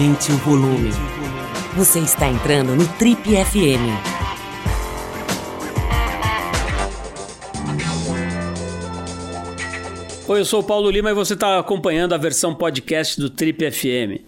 Aumente o volume. Você está entrando no Trip FM. Oi, eu sou o Paulo Lima e você está acompanhando a versão podcast do Trip FM.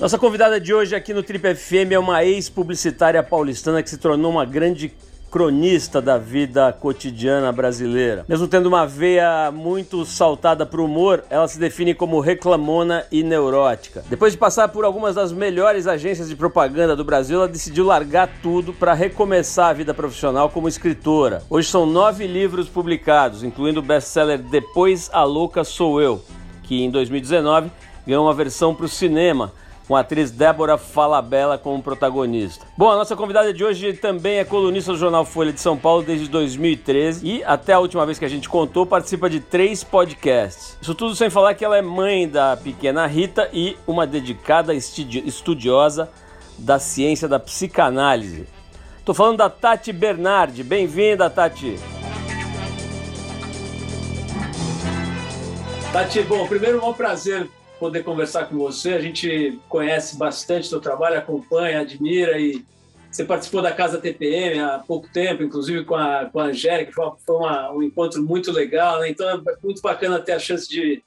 Nossa convidada de hoje aqui no Trip FM é uma ex-publicitária paulistana que se tornou uma grande cronista da vida cotidiana brasileira. Mesmo tendo uma veia muito saltada para o humor, ela se define como reclamona e neurótica. Depois de passar por algumas das melhores agências de propaganda do Brasil, ela decidiu largar tudo para recomeçar a vida profissional como escritora. Hoje são nove livros publicados, incluindo o best-seller Depois a Louca Sou Eu, que em 2019 ganhou uma versão para o cinema com a atriz Débora Falabella como protagonista. Bom, a nossa convidada de hoje também é colunista do jornal Folha de São Paulo desde 2013 e, até a última vez que a gente contou, participa de três podcasts. Isso tudo sem falar que ela é mãe da pequena Rita e uma dedicada estudiosa da ciência da psicanálise. Tô falando da Tati Bernardi. Bem-vinda, Tati. Tati, bom, primeiro é um prazer poder conversar com você. A gente conhece bastante seu trabalho, acompanha, admira e você participou da Casa TPM há pouco tempo, inclusive com a, com a Angélica, foi, uma, foi uma, um encontro muito legal, né? então é muito bacana ter a chance de,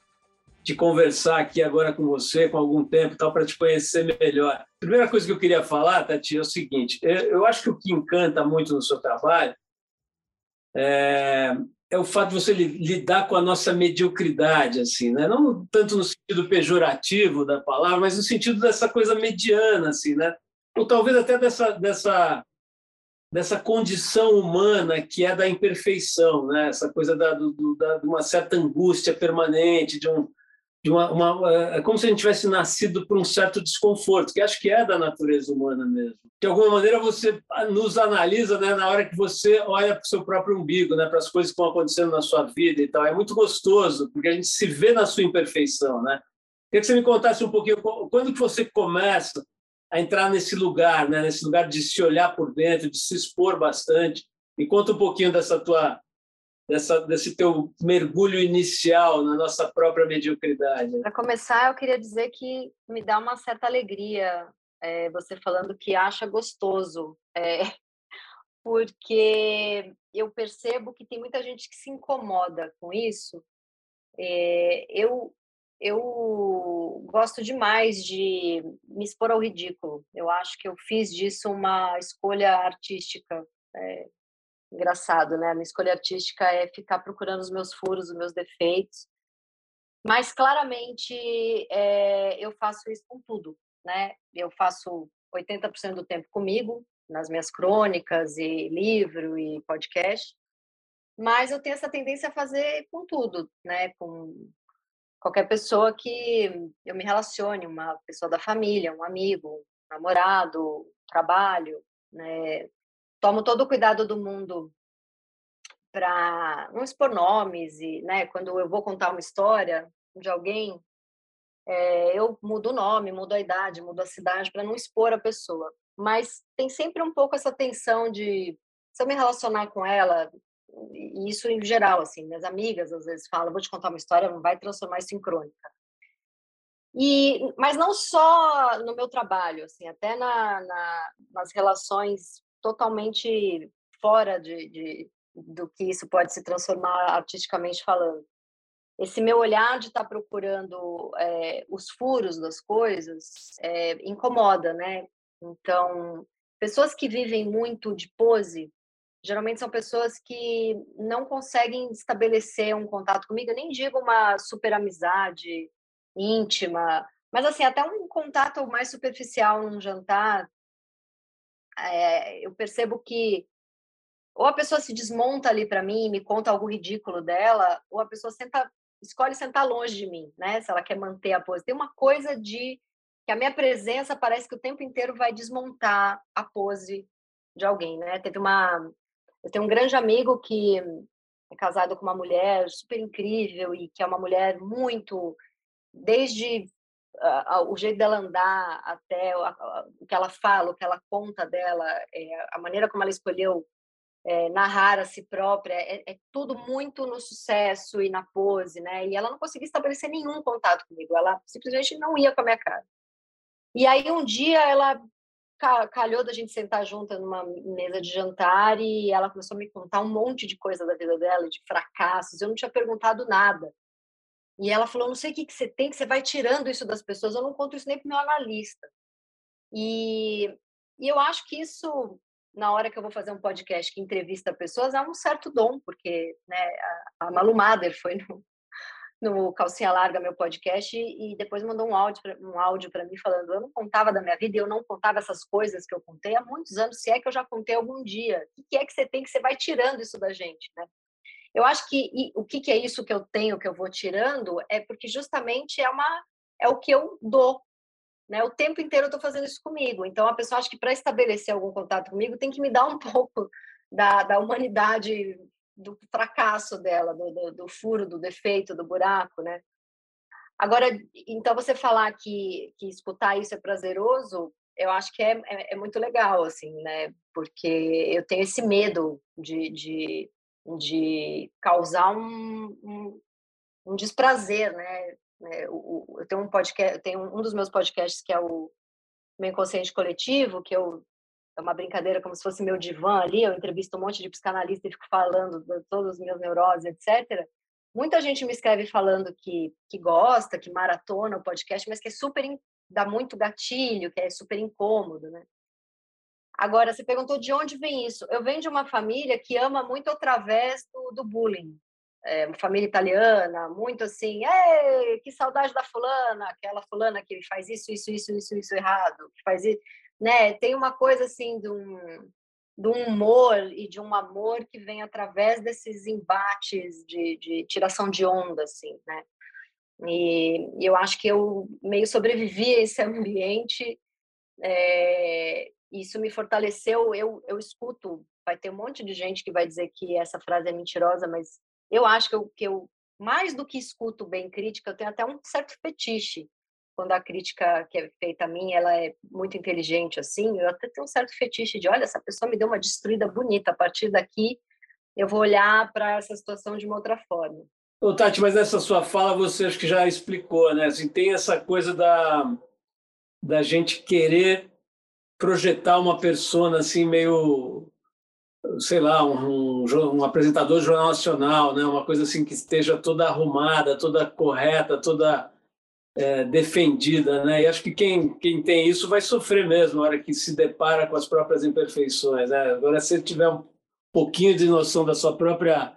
de conversar aqui agora com você, com algum tempo tal, para te conhecer melhor. Primeira coisa que eu queria falar, Tati, é o seguinte, eu, eu acho que o que encanta muito no seu trabalho é, é o fato de você lidar com a nossa mediocridade, assim, né? Não tanto no sentido pejorativo da palavra, mas no sentido dessa coisa mediana, assim, né? Ou talvez até dessa dessa dessa condição humana que é da imperfeição, né? Essa coisa da, do, da de uma certa angústia permanente, de um de uma, uma, é como se a gente tivesse nascido por um certo desconforto, que acho que é da natureza humana mesmo. De alguma maneira você nos analisa né, na hora que você olha para o seu próprio umbigo, né, para as coisas que estão acontecendo na sua vida e tal. É muito gostoso, porque a gente se vê na sua imperfeição. Né? Queria que você me contasse um pouquinho, quando que você começa a entrar nesse lugar, né, nesse lugar de se olhar por dentro, de se expor bastante. Me conta um pouquinho dessa tua dessa, desse teu mergulho inicial na nossa própria mediocridade? Para começar, eu queria dizer que me dá uma certa alegria é, você falando que acha gostoso, é, porque eu percebo que tem muita gente que se incomoda com isso. É, eu eu gosto demais de me expor ao ridículo. Eu acho que eu fiz disso uma escolha artística. É, engraçado, né? A minha escolha artística é ficar procurando os meus furos, os meus defeitos. Mas claramente é, eu faço isso com tudo, né? Eu faço 80% do tempo comigo, nas minhas crônicas e livro e podcast. Mas eu tenho essa tendência a fazer com tudo, né? Com qualquer pessoa que eu me relacione, uma pessoa da família, um amigo, um namorado, trabalho, né? Tomo todo o cuidado do mundo para não expor nomes e, né, quando eu vou contar uma história de alguém, é, eu mudo o nome, mudo a idade, mudo a cidade para não expor a pessoa. Mas tem sempre um pouco essa tensão de se eu me relacionar com ela, e isso em geral, assim, minhas amigas às vezes falam, vou te contar uma história, não vai transformar isso em crônica. E, mas não só no meu trabalho, assim, até na, na nas relações totalmente fora de, de, do que isso pode se transformar artisticamente falando. Esse meu olhar de estar tá procurando é, os furos das coisas é, incomoda, né? Então, pessoas que vivem muito de pose, geralmente são pessoas que não conseguem estabelecer um contato comigo. Eu nem digo uma super amizade íntima, mas assim até um contato mais superficial num jantar é, eu percebo que ou a pessoa se desmonta ali para mim, me conta algo ridículo dela, ou a pessoa senta, escolhe sentar longe de mim, né? Se ela quer manter a pose. Tem uma coisa de que a minha presença parece que o tempo inteiro vai desmontar a pose de alguém, né? Teve uma eu tenho um grande amigo que é casado com uma mulher super incrível e que é uma mulher muito desde o jeito dela andar, até o que ela fala, o que ela conta dela, é, a maneira como ela escolheu é, narrar a si própria, é, é, tudo muito no sucesso e na pose, né? E ela não conseguia estabelecer nenhum contato comigo, ela simplesmente não ia com a minha cara. E aí um dia ela calhou da gente sentar junto numa mesa de jantar e ela começou a me contar um monte de coisa da vida dela, de fracassos. Eu não tinha perguntado nada. E ela falou: não sei o que, que você tem, que você vai tirando isso das pessoas. Eu não conto isso nem para meu analista. E, e eu acho que isso, na hora que eu vou fazer um podcast que entrevista pessoas, é um certo dom, porque né, a, a Malu Mader foi no, no Calcinha Larga, meu podcast, e depois mandou um áudio, um áudio para mim falando: eu não contava da minha vida, eu não contava essas coisas que eu contei há muitos anos, se é que eu já contei algum dia. O que é que você tem que você vai tirando isso da gente, né? Eu acho que e, o que, que é isso que eu tenho, que eu vou tirando, é porque justamente é uma é o que eu dou. Né? O tempo inteiro eu estou fazendo isso comigo. Então, a pessoa acha que para estabelecer algum contato comigo tem que me dar um pouco da, da humanidade, do fracasso dela, do, do, do furo, do defeito, do buraco, né? Agora, então você falar que, que escutar isso é prazeroso, eu acho que é, é, é, muito legal, assim, né? Porque eu tenho esse medo de, de, de causar um, um, um desprazer, né? É, eu tenho um podcast, tenho um dos meus podcasts que é o meu inconsciente coletivo, que eu é uma brincadeira como se fosse meu divã ali, eu entrevisto um monte de psicanalista e fico falando de todos os meus neuroses, etc. Muita gente me escreve falando que, que gosta, que maratona o podcast, mas que é super dá muito gatilho, que é super incômodo, né? Agora, você perguntou de onde vem isso. Eu venho de uma família que ama muito através do, do bullying. É, uma família italiana, muito assim, que saudade da fulana, aquela fulana que faz isso, isso, isso, isso, isso errado, faz isso, né? Tem uma coisa assim de um, de um humor e de um amor que vem através desses embates de, de tiração de onda, assim, né? E, e eu acho que eu meio sobrevivi a esse ambiente é, isso me fortaleceu. Eu, eu escuto, vai ter um monte de gente que vai dizer que essa frase é mentirosa, mas eu acho que eu, que eu mais do que escuto bem crítica, eu tenho até um certo fetiche quando a crítica que é feita a mim, ela é muito inteligente assim, eu até tenho um certo fetiche de, olha, essa pessoa me deu uma destruída bonita, a partir daqui eu vou olhar para essa situação de uma outra forma. Ô, Tati, mas nessa sua fala você acho que já explicou, né? Assim, tem essa coisa da, da gente querer projetar uma persona assim meio sei lá um, um, um, apresentador de jornal nacional né? Uma coisa assim que esteja toda arrumada toda correta toda é, defendida né? E acho que quem quem tem isso vai sofrer mesmo na hora que se depara com as próprias imperfeições né? Agora se tiver um pouquinho de noção da sua própria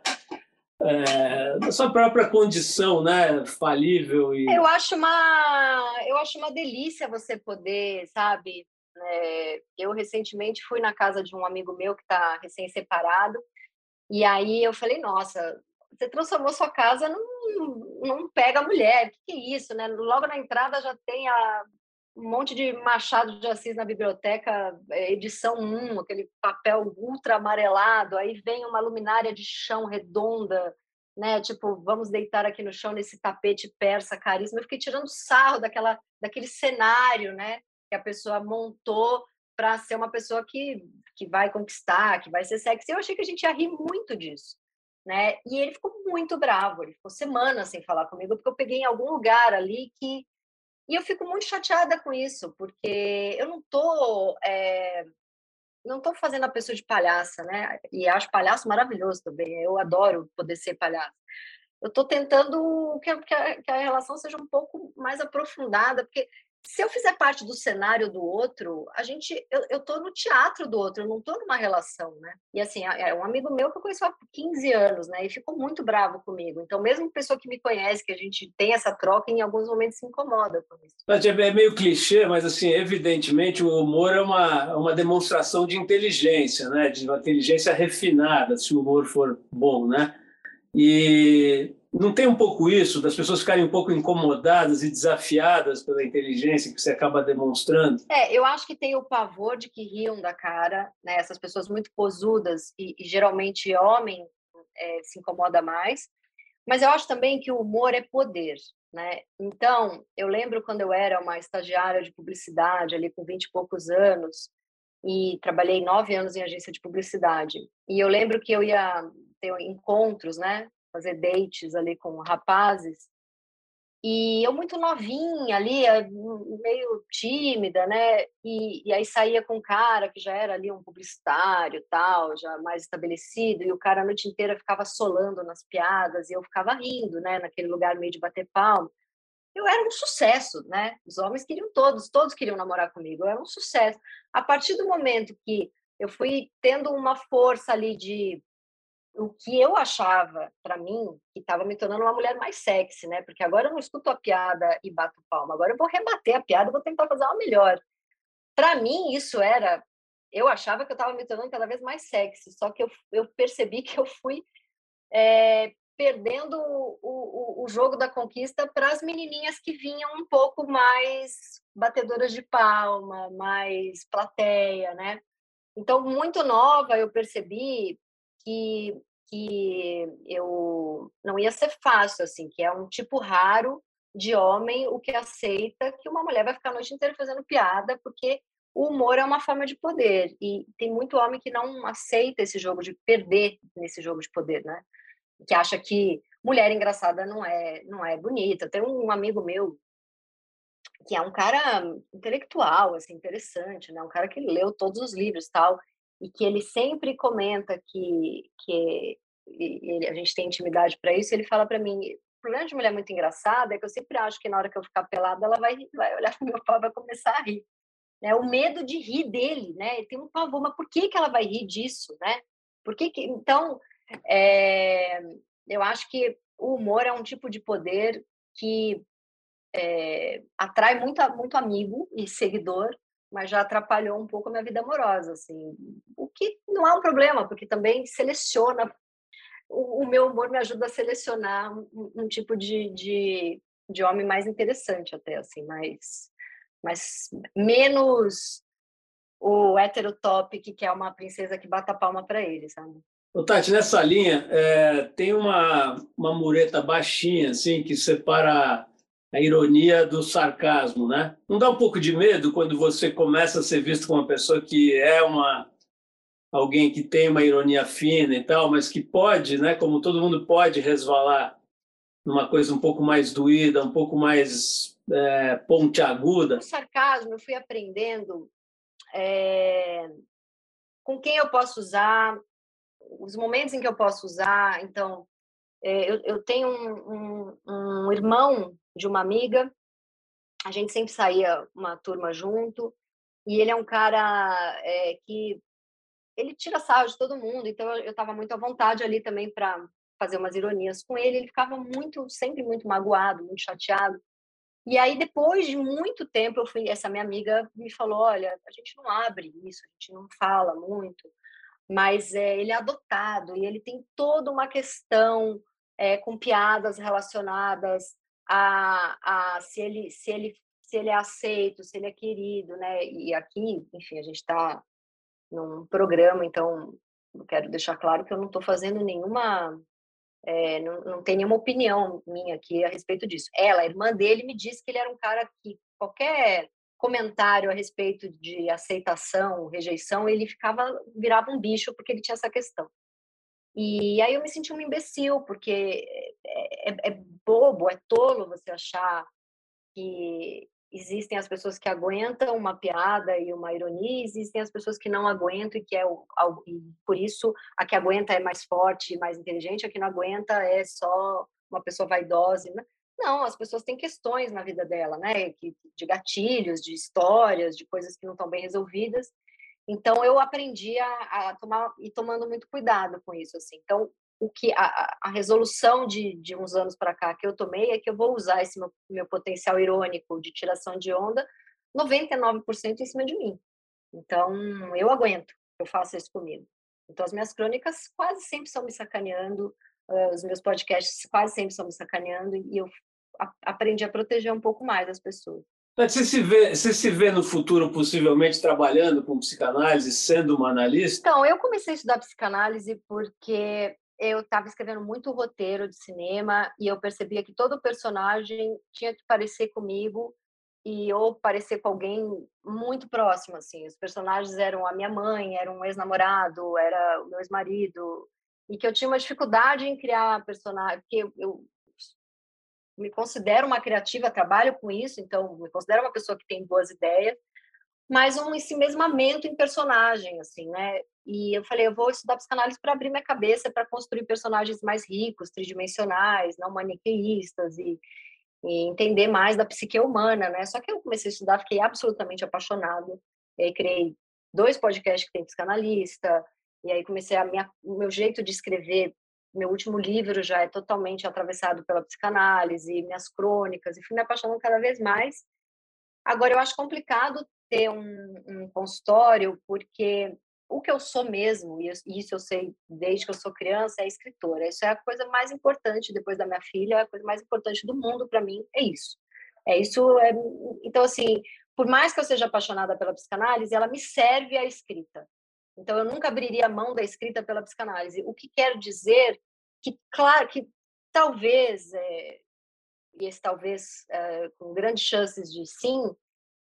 é, da sua própria condição, né, falível e eu acho uma eu acho uma delícia você poder, sabe, é, eu recentemente fui na casa de um amigo meu que está recém-separado, e aí eu falei, nossa, você transformou sua casa num, num pega mulher, que, que, é isso, né? Logo na entrada já tem a, um monte de Machado de Assis na biblioteca, é, edição 1, aquele papel ultra amarelado, aí vem uma luminária de chão redonda, né? Tipo, vamos deitar aqui no chão nesse tapete persa caríssimo. Eu fiquei tirando sarro daquela, daquele cenário, né? Que a pessoa montou para ser uma pessoa que, que vai conquistar, que vai ser sexy. Eu achei que a gente ia rir muito disso. Né? E ele ficou muito bravo, ele ficou semanas sem falar comigo, porque eu peguei em algum lugar ali que. E eu fico muito chateada com isso, porque eu não tô. É... Não estou fazendo a pessoa de palhaça, né? E acho palhaço maravilhoso também. Eu adoro poder ser palhaço. Eu estou tentando que a, que a relação seja um pouco mais aprofundada, porque se eu fizer parte do cenário do outro, a gente, eu, eu tô no teatro do outro, eu não tô numa relação, né? E assim, é um amigo meu que eu conheço há 15 anos, né? E ficou muito bravo comigo. Então, mesmo pessoa que me conhece, que a gente tem essa troca, em alguns momentos se incomoda com isso. É meio clichê, mas assim, evidentemente o humor é uma, uma demonstração de inteligência, né? De uma inteligência refinada, se o humor for bom, né? E não tem um pouco isso, das pessoas ficarem um pouco incomodadas e desafiadas pela inteligência que você acaba demonstrando? É, eu acho que tem o pavor de que riam da cara, né? Essas pessoas muito posudas e, e geralmente homem é, se incomoda mais. Mas eu acho também que o humor é poder, né? Então, eu lembro quando eu era uma estagiária de publicidade, ali com 20 e poucos anos, e trabalhei nove anos em agência de publicidade. E eu lembro que eu ia ter encontros, né? Fazer dates ali com rapazes. E eu muito novinha ali, eh, meio tímida, né? E, e aí saía com um cara que já era ali um publicitário, tal, já mais estabelecido, e o cara a noite inteira ficava solando nas piadas, e eu ficava rindo, né? Naquele lugar meio de bater palma. Eu era um sucesso, né? Os homens queriam todos, todos queriam namorar comigo, eu era um sucesso. A partir do momento que eu fui tendo uma força ali de o que eu achava para mim que estava me tornando uma mulher mais sexy, né? Porque agora eu não escuto a piada e bato palma, agora eu vou rebater a piada, vou tentar fazer uma melhor. Para mim isso era, eu achava que eu estava me tornando cada vez mais sexy, só que eu, eu percebi que eu fui é, perdendo o, o, o jogo da conquista para as menininhas que vinham um pouco mais batedoras de palma, mais plateia, né? Então, muito nova, eu percebi que que eu não ia ser fácil, assim, que é um tipo raro de homem o que aceita que uma mulher vai ficar a noite inteira fazendo piada, porque o humor é uma forma de poder e tem muito homem que não aceita esse jogo de perder nesse jogo de poder, né? Que acha que mulher engraçada não é não é bonita. Tem um amigo meu que é um cara intelectual, assim, interessante, né? Um cara que leu todos os livros, tal e que ele sempre comenta que, que ele, a gente tem intimidade para isso, ele fala para mim, o problema de mulher muito engraçada é que eu sempre acho que na hora que eu ficar pelada, ela vai, vai olhar para o meu pau e vai começar a rir. Né? O medo de rir dele, né? Ele tem um pavor, mas por que, que ela vai rir disso, né? Por que, que... Então, é... eu acho que o humor é um tipo de poder que é... atrai muito, muito amigo e seguidor, mas já atrapalhou um pouco a minha vida amorosa, assim. O que não é um problema, porque também seleciona. O, o meu humor me ajuda a selecionar um, um tipo de, de, de, homem mais interessante, até, assim, mais, mais menos o heterotópico, que é uma princesa que bata palma para ele, sabe? Ô, Tati, nessa linha, é, tem uma, uma mureta baixinha, assim, que separa a ironia do sarcasmo, né? Não dá um pouco de medo quando você começa a ser visto como uma pessoa que é uma alguém que tem uma ironia fina e tal, mas que pode, né? Como todo mundo pode resvalar numa coisa um pouco mais doída, um pouco mais é, pontiaguda. O sarcasmo eu fui aprendendo é, com quem eu posso usar, os momentos em que eu posso usar. Então, é, eu, eu, tenho um, um, um irmão de uma amiga. A gente sempre saía uma turma junto. E ele é um cara é, que ele tira sarro de todo mundo, então eu estava muito à vontade ali também para fazer umas ironias com ele. Ele ficava muito, sempre muito magoado, muito chateado. E aí, depois de muito tempo, eu fui, essa minha amiga me falou: olha, a gente não abre isso, a gente não fala muito, mas é, ele é adotado e ele tem toda uma questão é, com piadas relacionadas a, a se ele se ele se ele é aceito, se ele é querido, né? E aqui, enfim, a gente está num programa, então eu quero deixar claro que eu não estou fazendo nenhuma, é, não, não tem nenhuma opinião minha aqui a respeito disso. Ela, a irmã dele, me disse que ele era um cara que qualquer comentário a respeito de aceitação, rejeição, ele ficava virava um bicho porque ele tinha essa questão. E aí eu me senti um imbecil, porque é, é, é bobo, é tolo você achar que existem as pessoas que aguentam uma piada e uma ironia, existem as pessoas que não aguentam e que é o, e por isso a que aguenta é mais forte mais inteligente, a que não aguenta é só uma pessoa vaidosa. Né? Não, as pessoas têm questões na vida dela, né? De gatilhos, de histórias, de coisas que não estão bem resolvidas então eu aprendi a, a tomar e tomando muito cuidado com isso assim. Então o que a, a resolução de, de uns anos para cá que eu tomei é que eu vou usar esse meu, meu potencial irônico de tiração de onda 99% em cima de mim. Então eu aguento, eu faço isso comigo. Então as minhas crônicas quase sempre são me sacaneando, uh, os meus podcasts quase sempre são me sacaneando e eu a, aprendi a proteger um pouco mais as pessoas. Você se, vê, você se vê no futuro possivelmente trabalhando com psicanálise, sendo uma analista? Então, eu comecei a estudar psicanálise porque eu estava escrevendo muito roteiro de cinema e eu percebia que todo personagem tinha que parecer comigo e ou parecer com alguém muito próximo, assim. Os personagens eram a minha mãe, era um ex-namorado, era o meu ex-marido, e que eu tinha uma dificuldade em criar personagem, porque eu, eu me considero uma criativa, trabalho com isso, então me considero uma pessoa que tem boas ideias, mas um ensimesmamento em personagem, assim, né? E eu falei, eu vou estudar psicanálise para abrir minha cabeça para construir personagens mais ricos, tridimensionais, não maniqueístas e e entender mais da psique humana, né? Só que eu comecei a estudar, fiquei absolutamente apaixonada. E aí criei dois podcasts que tem psicanalista, e aí comecei a minha, o meu jeito de escrever. Meu último livro já é totalmente atravessado pela psicanálise, minhas crônicas, e fui me apaixonando cada vez mais. Agora, eu acho complicado ter um, um consultório, porque o que eu sou mesmo, e isso eu sei desde que eu sou criança, é escritora. Isso é a coisa mais importante depois da minha filha, a coisa mais importante do mundo para mim é isso. É isso. É, então, assim, por mais que eu seja apaixonada pela psicanálise, ela me serve a escrita. Então, eu nunca abriria a mão da escrita pela psicanálise. O que quer dizer que, claro, que talvez, é, e esse talvez é, com grandes chances de sim,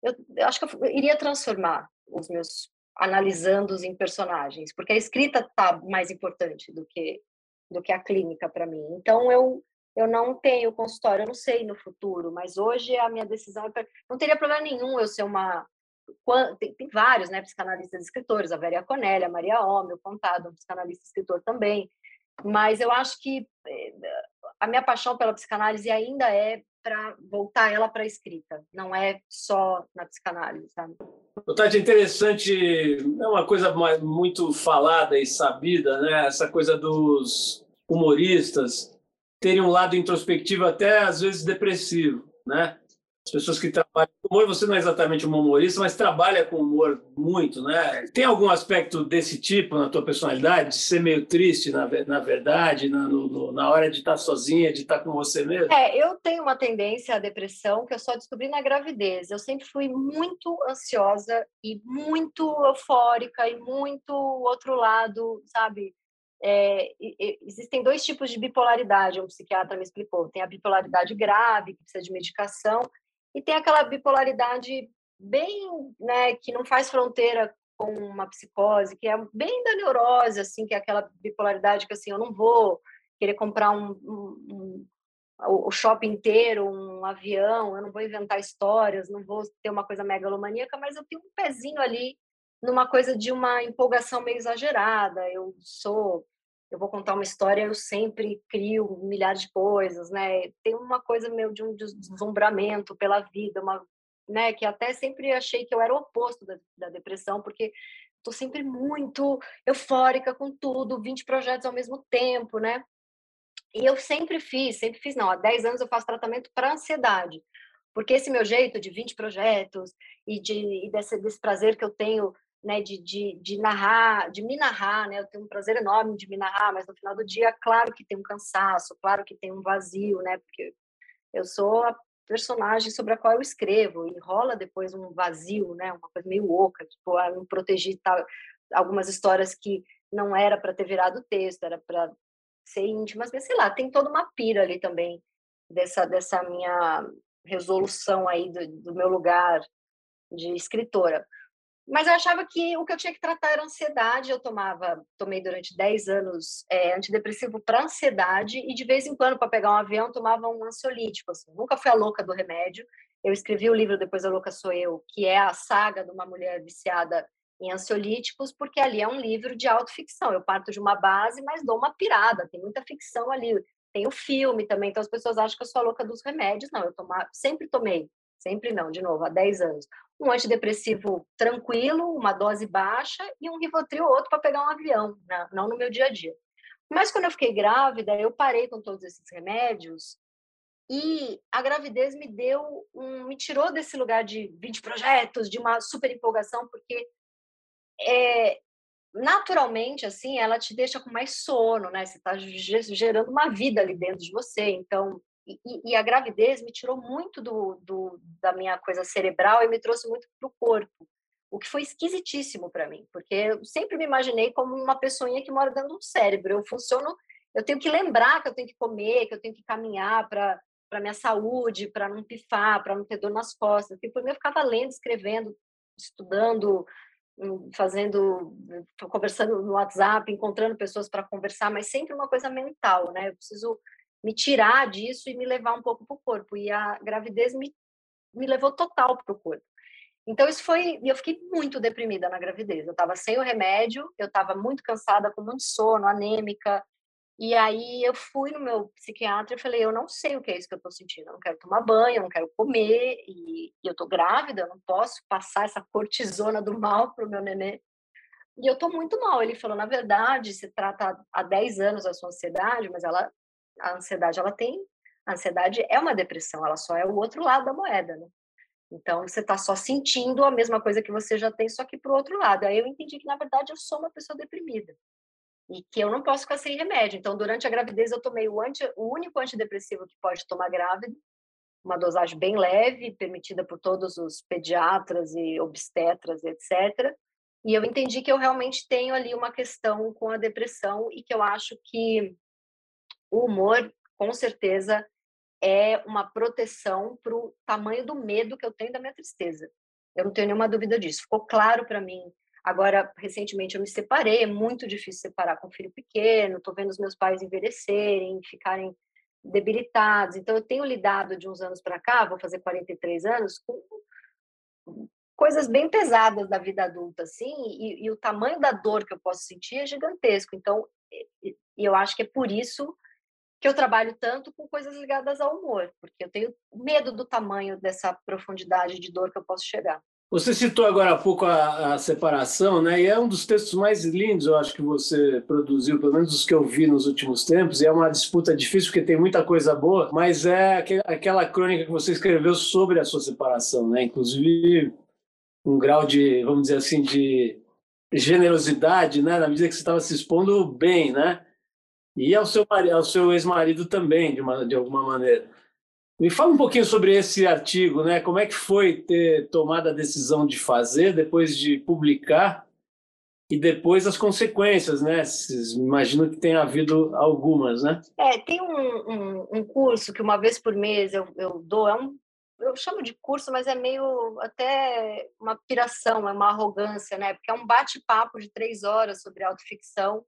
eu, eu acho que eu iria transformar os meus analisando-os em personagens, porque a escrita tá mais importante do que do que a clínica para mim. Então eu eu não tenho consultório, eu não sei no futuro, mas hoje a minha decisão é pra... não teria problema nenhum eu ser uma tem, tem vários, né, psicanalistas escritores, a Vera Conelli, a Maria Homem, o Contado, um psicanalista escritor também. Mas eu acho que eh, a minha paixão pela psicanálise ainda é para voltar ela para a escrita, não é só na psicanálise, sabe? Tati, interessante, é uma coisa muito falada e sabida, né? Essa coisa dos humoristas terem um lado introspectivo até às vezes depressivo, né? As pessoas que trabalham com humor, você não é exatamente um humorista, mas trabalha com humor muito, né? Tem algum aspecto desse tipo na tua personalidade, de ser meio triste, na, na verdade, na, no, na hora de estar sozinha, de estar com você mesmo? É, eu tenho uma tendência à depressão que eu só descobri na gravidez. Eu sempre fui muito ansiosa e muito eufórica e muito outro lado, sabe? É, existem dois tipos de bipolaridade, um psiquiatra me explicou. Tem a bipolaridade grave, que precisa de medicação, e tem aquela bipolaridade bem, né, que não faz fronteira com uma psicose, que é bem da neurose, assim, que é aquela bipolaridade que, assim, eu não vou querer comprar um, um, um o shopping inteiro, um avião, eu não vou inventar histórias, não vou ter uma coisa megalomaníaca, mas eu tenho um pezinho ali numa coisa de uma empolgação meio exagerada. Eu sou eu vou contar uma história, eu sempre crio milhares de coisas, né? Tem uma coisa meio de um deslumbramento pela vida, uma, né? Que até sempre achei que eu era o oposto da, da depressão, porque estou sempre muito eufórica com tudo, 20 projetos ao mesmo tempo, né? E eu sempre fiz, sempre fiz, não, há 10 anos eu faço tratamento para ansiedade, porque esse meu jeito de 20 projetos e, de, e desse, desse prazer que eu tenho né, de, de, de narrar, de me narrar, né, eu tenho um prazer enorme de me narrar, mas no final do dia, claro que tem um cansaço, claro que tem um vazio, né, porque eu sou a personagem sobre a qual eu escrevo e rola depois um vazio, né, uma coisa meio oca, tipo, eu me protegi tal, algumas histórias que não era para ter virado texto, era para ser íntimas, mas sei lá, tem toda uma pira ali também dessa dessa minha resolução aí do, do meu lugar de escritora. Mas eu achava que o que eu tinha que tratar era ansiedade. Eu tomava, tomei durante 10 anos é, antidepressivo para ansiedade e de vez em quando, para pegar um avião, tomava um ansiolítico. Assim. Nunca fui a louca do remédio. Eu escrevi o livro Depois a Louca Sou Eu, que é a saga de uma mulher viciada em ansiolíticos, porque ali é um livro de autoficção. Eu parto de uma base, mas dou uma pirada. Tem muita ficção ali. Tem o filme também, então as pessoas acham que eu sou a louca dos remédios. Não, eu tomava, sempre tomei sempre não, de novo, há 10 anos. Um antidepressivo tranquilo, uma dose baixa e um Rivotril outro para pegar um avião, né? não no meu dia a dia. Mas quando eu fiquei grávida, eu parei com todos esses remédios e a gravidez me deu um, me tirou desse lugar de 20 projetos, de uma super empolgação, porque é, naturalmente assim, ela te deixa com mais sono, né? Você está gerando uma vida ali dentro de você, então e, e, a gravidez me tirou muito do, do, da minha coisa cerebral e me trouxe muito para o corpo, o que foi esquisitíssimo para mim, porque eu sempre me imaginei como uma pessoinha que mora dentro do cérebro. Eu funciono, eu tenho que lembrar que eu tenho que comer, que eu tenho que caminhar para para minha saúde, para não pifar, para não ter dor nas costas. E por mim eu ficava lendo, escrevendo, estudando, hum, fazendo, conversando no WhatsApp, encontrando pessoas para conversar, mas sempre uma coisa mental, né? Eu preciso me tirar disso e me levar um pouco para o corpo. E a gravidez me, me levou total para o corpo. Então, isso foi. Eu fiquei muito deprimida na gravidez. Eu estava sem o remédio, eu estava muito cansada, com muito sono, anêmica. E aí eu fui no meu psiquiatra e falei: eu não sei o que é isso que eu estou sentindo. Eu não quero tomar banho, eu não quero comer, e, e eu estou grávida, eu não posso passar essa cortisona do mal para o meu nenê. E eu estou muito mal. Ele falou: na verdade, se trata há 10 anos a sua ansiedade, mas ela, a ansiedade, ela tem. A ansiedade é uma depressão, ela só é o outro lado da moeda, né? Então, você está só sentindo a mesma coisa que você já tem, só que para o outro lado. Aí eu entendi que, na verdade, eu sou uma pessoa deprimida e que eu não posso ficar sem remédio. Então, durante a gravidez, eu tomei o, anti, o único antidepressivo que pode tomar grávida, uma dosagem bem leve, permitida por todos os pediatras e obstetras, etc. E eu entendi que eu realmente tenho ali uma questão com a depressão e que eu acho que o humor, com certeza, é uma proteção para o tamanho do medo que eu tenho da minha tristeza. Eu não tenho nenhuma dúvida disso. Ficou claro para mim. Agora, recentemente eu me separei, é muito difícil separar com um filho pequeno, estou vendo os meus pais envelhecerem, ficarem debilitados. Então, eu tenho lidado de uns anos para cá, vou fazer 43 anos, com coisas bem pesadas da vida adulta, assim, e, e o tamanho da dor que eu posso sentir é gigantesco. Então, eu acho que é por isso que eu trabalho tanto com coisas ligadas ao humor, porque eu tenho medo do tamanho dessa profundidade de dor que eu posso chegar. Você citou agora há pouco a, a, separação, né? E é um dos textos mais lindos, eu acho que você produziu, pelo menos os que eu vi nos últimos tempos. E é uma disputa difícil porque tem muita coisa boa, mas é aquela crônica que você escreveu sobre a sua separação, né? Inclusive um grau de, vamos dizer assim, de generosidade, né? Na medida que você estava se expondo bem, né? E ao seu, ao seu ex-marido também, de, uma, de alguma maneira. Me fala um pouquinho sobre esse artigo, né? Como é que foi ter tomado a decisão de fazer, depois de publicar, e depois as consequências, né? Imagino que tenha havido algumas, né? É, tem um, um, um curso que uma vez por mês eu, eu dou, é um, eu chamo de curso, mas é meio até uma piração, é uma arrogância, né? Porque é um bate-papo de três horas sobre autoficção,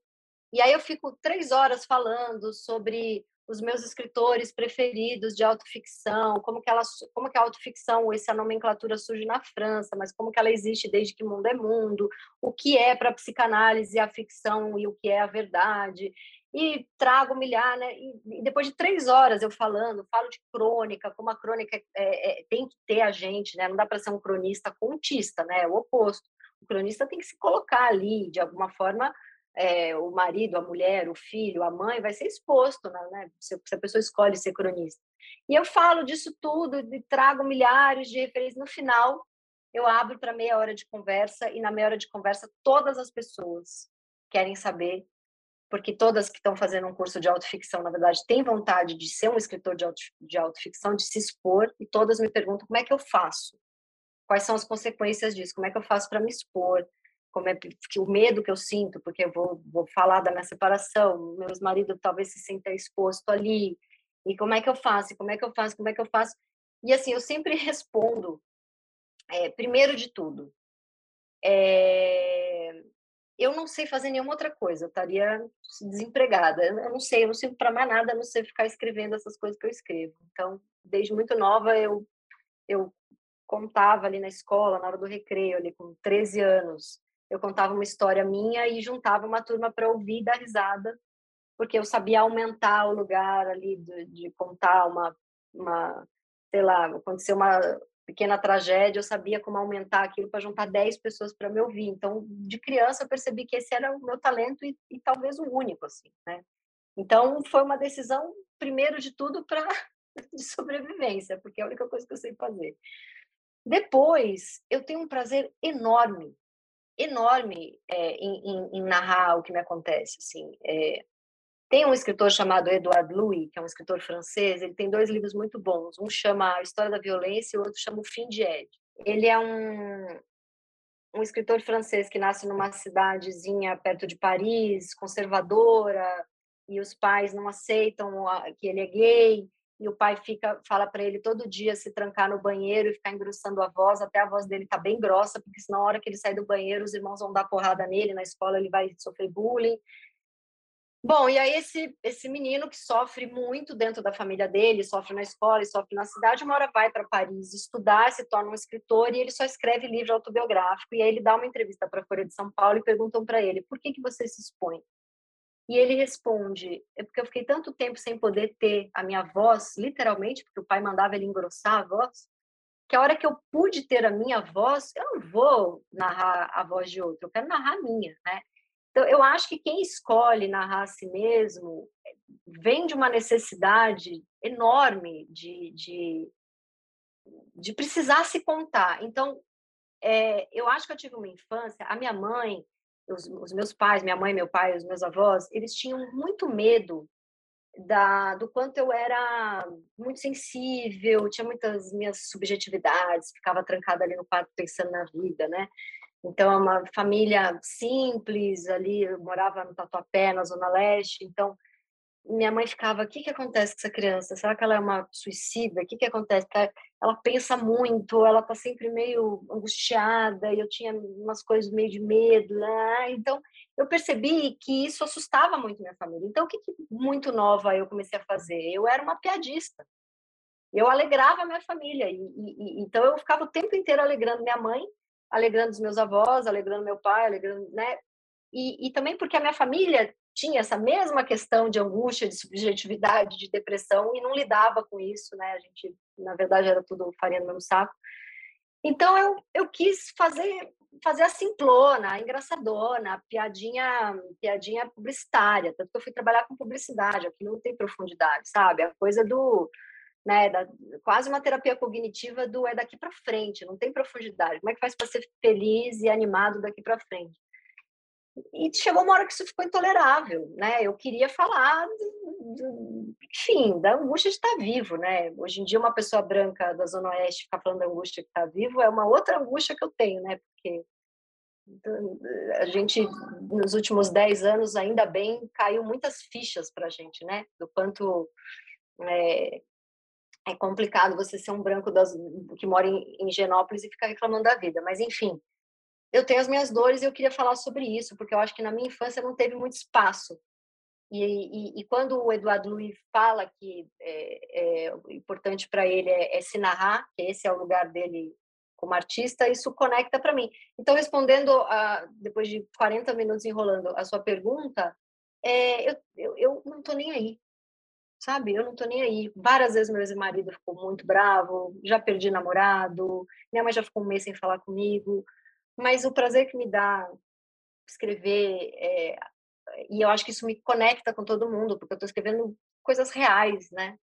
e aí eu fico três horas falando sobre os meus escritores preferidos de autoficção, como que ela, como que a autoficção, essa nomenclatura surge na França, mas como que ela existe desde que mundo é mundo, o que é para a psicanálise a ficção e o que é a verdade, e trago milhar, né? E, depois de três horas eu falando, falo de crônica, como a crônica é, é, tem que ter a gente, né? Não dá para ser um cronista contista, né? É o oposto. O cronista tem que se colocar ali, de alguma forma, é, o marido, a mulher, o filho, a mãe, vai ser exposto, né, né? Se, se, a pessoa escolhe ser cronista. E eu falo disso tudo, e trago milhares de referências. No final, eu abro para meia hora de conversa, e na meia hora de conversa, todas as pessoas querem saber, porque todas que estão fazendo um curso de autoficção, na verdade, têm vontade de ser um escritor de, auto, de autoficção, de se expor, e todas me perguntam como é que eu faço? Quais são as consequências disso? Como é que eu faço para me expor? Como é que o medo que eu sinto, porque eu vou, vou falar da minha separação, meu marido talvez se sinta exposto ali, e como é que eu faço, como é que eu faço, como é que eu faço. E assim, eu sempre respondo, é, primeiro de tudo, é, eu não sei fazer nenhuma outra coisa, eu estaria desempregada, eu não sei, eu não sirvo para mais nada, a não sei ficar escrevendo essas coisas que eu escrevo. Então, desde muito nova, eu, eu contava ali na escola, na hora do recreio, ali com 13 anos, eu contava uma história minha e juntava uma turma para ouvir dar risada, porque eu sabia aumentar o lugar ali de, de contar uma, uma, sei lá, aconteceu uma pequena tragédia, eu sabia como aumentar aquilo para juntar 10 pessoas para me ouvir. Então, de criança, eu percebi que esse era o meu talento e, e talvez o único, assim, né? Então, foi uma decisão, primeiro de tudo, para de sobrevivência, porque é a única coisa que eu sei fazer. Depois, eu tenho um prazer enorme enorme é, em, em, em, narrar o que me acontece. Assim, é, tem um escritor chamado Edouard Louis, que é um escritor francês, ele tem dois livros muito bons. Um chama A História da Violência e o outro chama O Fim de Ed. Ele é um, um escritor francês que nasce numa cidadezinha perto de Paris, conservadora, e os pais não aceitam que ele é gay. E o pai fica fala para ele todo dia se trancar no banheiro e ficar engrossando a voz até a voz dele tá bem grossa porque senão na hora que ele sai do banheiro os irmãos vão dar porrada nele na escola ele vai sofrer bullying Bom, e aí esse, esse menino que sofre muito dentro da família dele, sofre na escola e sofre na cidade, uma hora vai para Paris estudar, se torna um escritor e ele só escreve livro autobiográfico. E aí ele dá uma entrevista para a Folha de São Paulo e perguntam para ele, por que, que você se expõe? E ele responde, é porque eu fiquei tanto tempo sem poder ter a minha voz, literalmente, porque o pai mandava ele engrossar a voz, que a hora que eu pude ter a minha voz, eu não vou narrar a voz de outro, eu quero narrar a minha, né? Então, eu acho que quem escolhe narrar a si mesmo vem de uma necessidade enorme de, de, de precisar se contar. Então, é, eu acho que eu tive uma infância, a minha mãe, os, os, meus pais, minha mãe, meu pai, os meus avós, eles tinham muito medo da, do quanto eu era muito sensível, tinha muitas minhas subjetividades, ficava trancada ali no quarto pensando na vida, né? Então, é uma família simples ali, eu morava no Tatuapé, na Zona Leste, então minha mãe ficava, o que, que acontece com essa criança? Será que ela é uma suicida? O que, que acontece? Ela pensa muito, ela está sempre meio angustiada, e eu tinha umas coisas meio de medo, né? Então, eu percebi que isso assustava muito minha família. Então, o que, que muito nova eu comecei a fazer? Eu era uma piadista. Eu alegrava a minha família, e, e, então eu ficava o tempo inteiro alegrando minha mãe, alegrando os meus avós, alegrando meu pai, alegrando, né? E, e também porque a minha família tinha essa mesma questão de angústia, de subjetividade, de depressão e não lidava com isso, né? A gente, na verdade, era tudo farinha no mesmo saco. Então eu, eu quis fazer fazer a simplona, a engraçadona, a piadinha, piadinha publicitária, tanto que eu fui trabalhar com publicidade, aqui não tem profundidade, sabe? A coisa do né, da, quase uma terapia cognitiva do é daqui para frente, não tem profundidade. Como é que faz para ser feliz e animado daqui para frente? E chegou uma hora que isso ficou intolerável, né? Eu queria falar, do, do, enfim, da angústia de estar vivo, né? Hoje em dia, uma pessoa branca da Zona Oeste ficar falando da angústia de estar vivo é uma outra angústia que eu tenho, né? Porque a gente, nos últimos dez anos, ainda bem, caiu muitas fichas para a gente, né? Do quanto é, é complicado você ser um branco das, que mora em, em Genópolis e ficar reclamando da vida. Mas, enfim, eu tenho as minhas dores e eu queria falar sobre isso, porque eu acho que na minha infância não teve muito espaço. E, e, e quando o Eduardo Luiz fala que é, é importante para ele é, é, se narrar, que esse é o lugar dele como artista, isso conecta para mim. Então, respondendo, a, depois de 40 minutos enrolando a sua pergunta, é, eu, eu, eu não estou nem aí sabe? Eu não tô nem aí. Várias vezes meu ex-marido ficou muito bravo, já perdi namorado, minha mãe já ficou um mês sem falar comigo, mas o prazer que me dá escrever, é, e eu acho que isso me conecta com todo mundo, porque eu tô escrevendo coisas reais, né?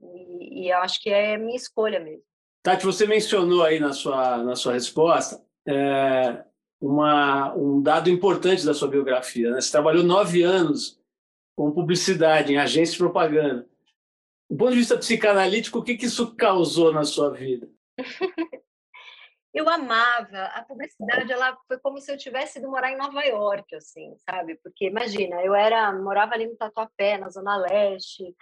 E, e eu acho que é minha escolha mesmo. Tati, você mencionou aí na sua, na sua resposta é, uma, um dado importante da sua biografia. Né? Você trabalhou nove anos com publicidade, em agência de propaganda. Do ponto de vista psicanalítico, o que, que isso causou na sua vida? eu amava a publicidade ela foi como se eu tivesse ido morar em Nova York assim sabe porque imagina eu era morava ali no Tatuapé na zona leste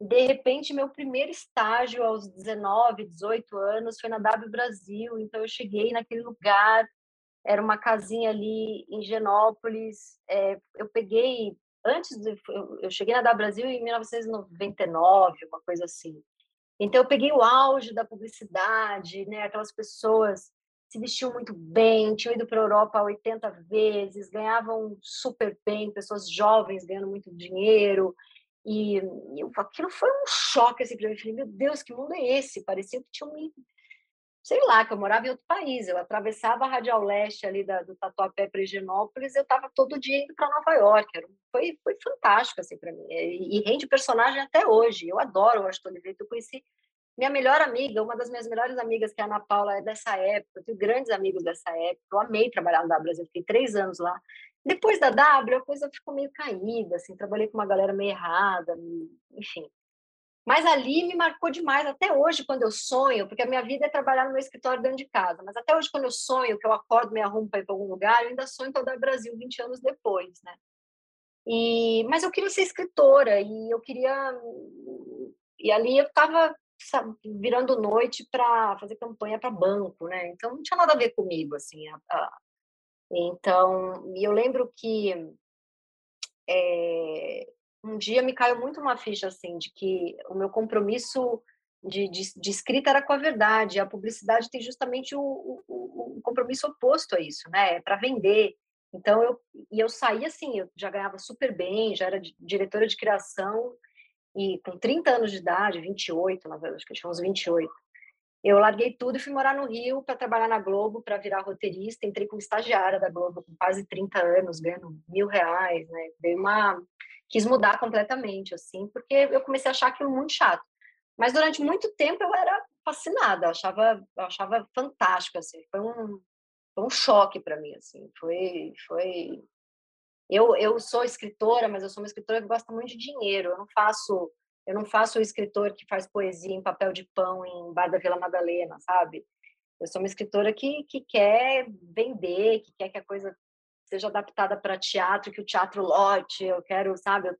de repente meu primeiro estágio aos 19 18 anos foi na W Brasil então eu cheguei naquele lugar era uma casinha ali em Genópolis é, eu peguei antes de, eu, eu cheguei na da Brasil em 1999, uma coisa assim. Então eu peguei o auge da publicidade, né? Aquelas pessoas se vestiam muito bem, tinham ido para a Europa 80 vezes, ganhavam super bem, pessoas jovens ganhando muito dinheiro. E, e aquilo foi um choque assim para mim. Eu falei, meu Deus, que mundo é esse? Parecia que tinha me sei lá, que eu morava em outro país. Eu atravessava a Radial Leste ali da, do Tatuapé para Higienópolis, eu estava todo dia indo para Nova York. Era, foi, foi fantástico assim para mim. E, e, rende personagem até hoje. Eu adoro o Astor Oliveira. Eu conheci minha melhor amiga, uma das minhas melhores amigas, que é a Ana Paula, é dessa época. Eu tenho grandes amigos dessa época. Eu amei trabalhar no W Brasil. Fiquei três anos lá. Depois da W, a coisa ficou meio caída. Assim, trabalhei com uma galera meio errada, enfim. Mas ali me marcou demais, até hoje, quando eu sonho, porque a minha vida é trabalhar no meu escritório dentro de casa, mas até hoje, quando eu sonho, que eu acordo, me arrumo para ir para algum lugar, eu ainda sonho para o Brasil 20 anos depois, né? E, mas eu queria ser escritora e eu queria e ali eu estava virando noite para fazer campanha para banco, né? Então não tinha nada a ver comigo, assim. A, a... Então, eu lembro que é, um dia me caiu muito uma ficha assim de que o meu compromisso de, de, de escrita era com a verdade. A publicidade tem justamente o, o, o compromisso oposto a isso, né? É para vender. Então eu e eu saí assim, eu já ganhava super bem, já era diretora de criação e com 30 anos de idade, 28, na verdade, acho que tinha uns 28. Eu larguei tudo e fui morar no Rio para trabalhar na Globo, para virar roteirista. Entrei como estagiária da Globo com quase 30 anos, ganhando mil reais, né? Dei uma quis mudar completamente, assim, porque eu comecei a achar aquilo muito chato. Mas durante muito tempo eu era fascinada, eu achava, achava fantástico, assim, foi um, foi um choque para mim, assim, foi, foi... Eu, eu sou escritora, mas eu sou uma escritora que gosta muito de dinheiro, eu não faço eu não faço o escritor que faz poesia em papel de pão em Bar da Vila Madalena, sabe? Eu sou uma escritora que, que quer vender, que quer que a coisa seja adaptada para teatro, que o teatro lote. Eu quero, sabe,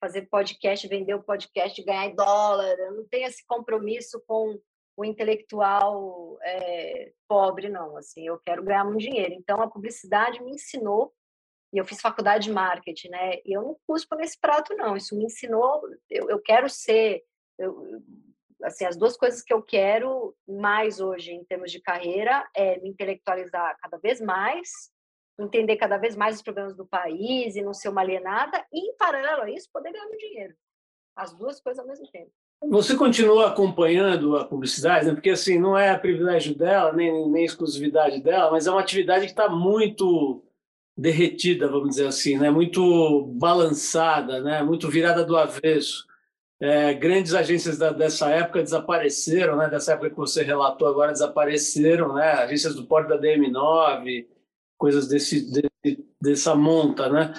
fazer podcast, vender o podcast, ganhar dólar. Eu não tenho esse compromisso com o intelectual é, pobre, não. Assim, eu quero ganhar muito dinheiro. Então, a publicidade me ensinou e eu fiz faculdade de marketing, né? E eu não cuspo nesse prato, não. Isso me ensinou. Eu, eu quero ser. Eu, assim, as duas coisas que eu quero mais hoje em termos de carreira é me intelectualizar cada vez mais, entender cada vez mais os problemas do país e não ser uma alienada, e em paralelo a isso, poder ganhar dinheiro. As duas coisas ao mesmo tempo. Você continua acompanhando a publicidade, né? porque assim não é privilégio dela nem, nem exclusividade dela, mas é uma atividade que está muito derretida, vamos dizer assim, né? muito balançada, né? muito virada do avesso. É, grandes agências da, dessa época desapareceram, né? dessa época que você relatou agora desapareceram, né? agências do porto da DM9, coisas desse, dessa monta, né?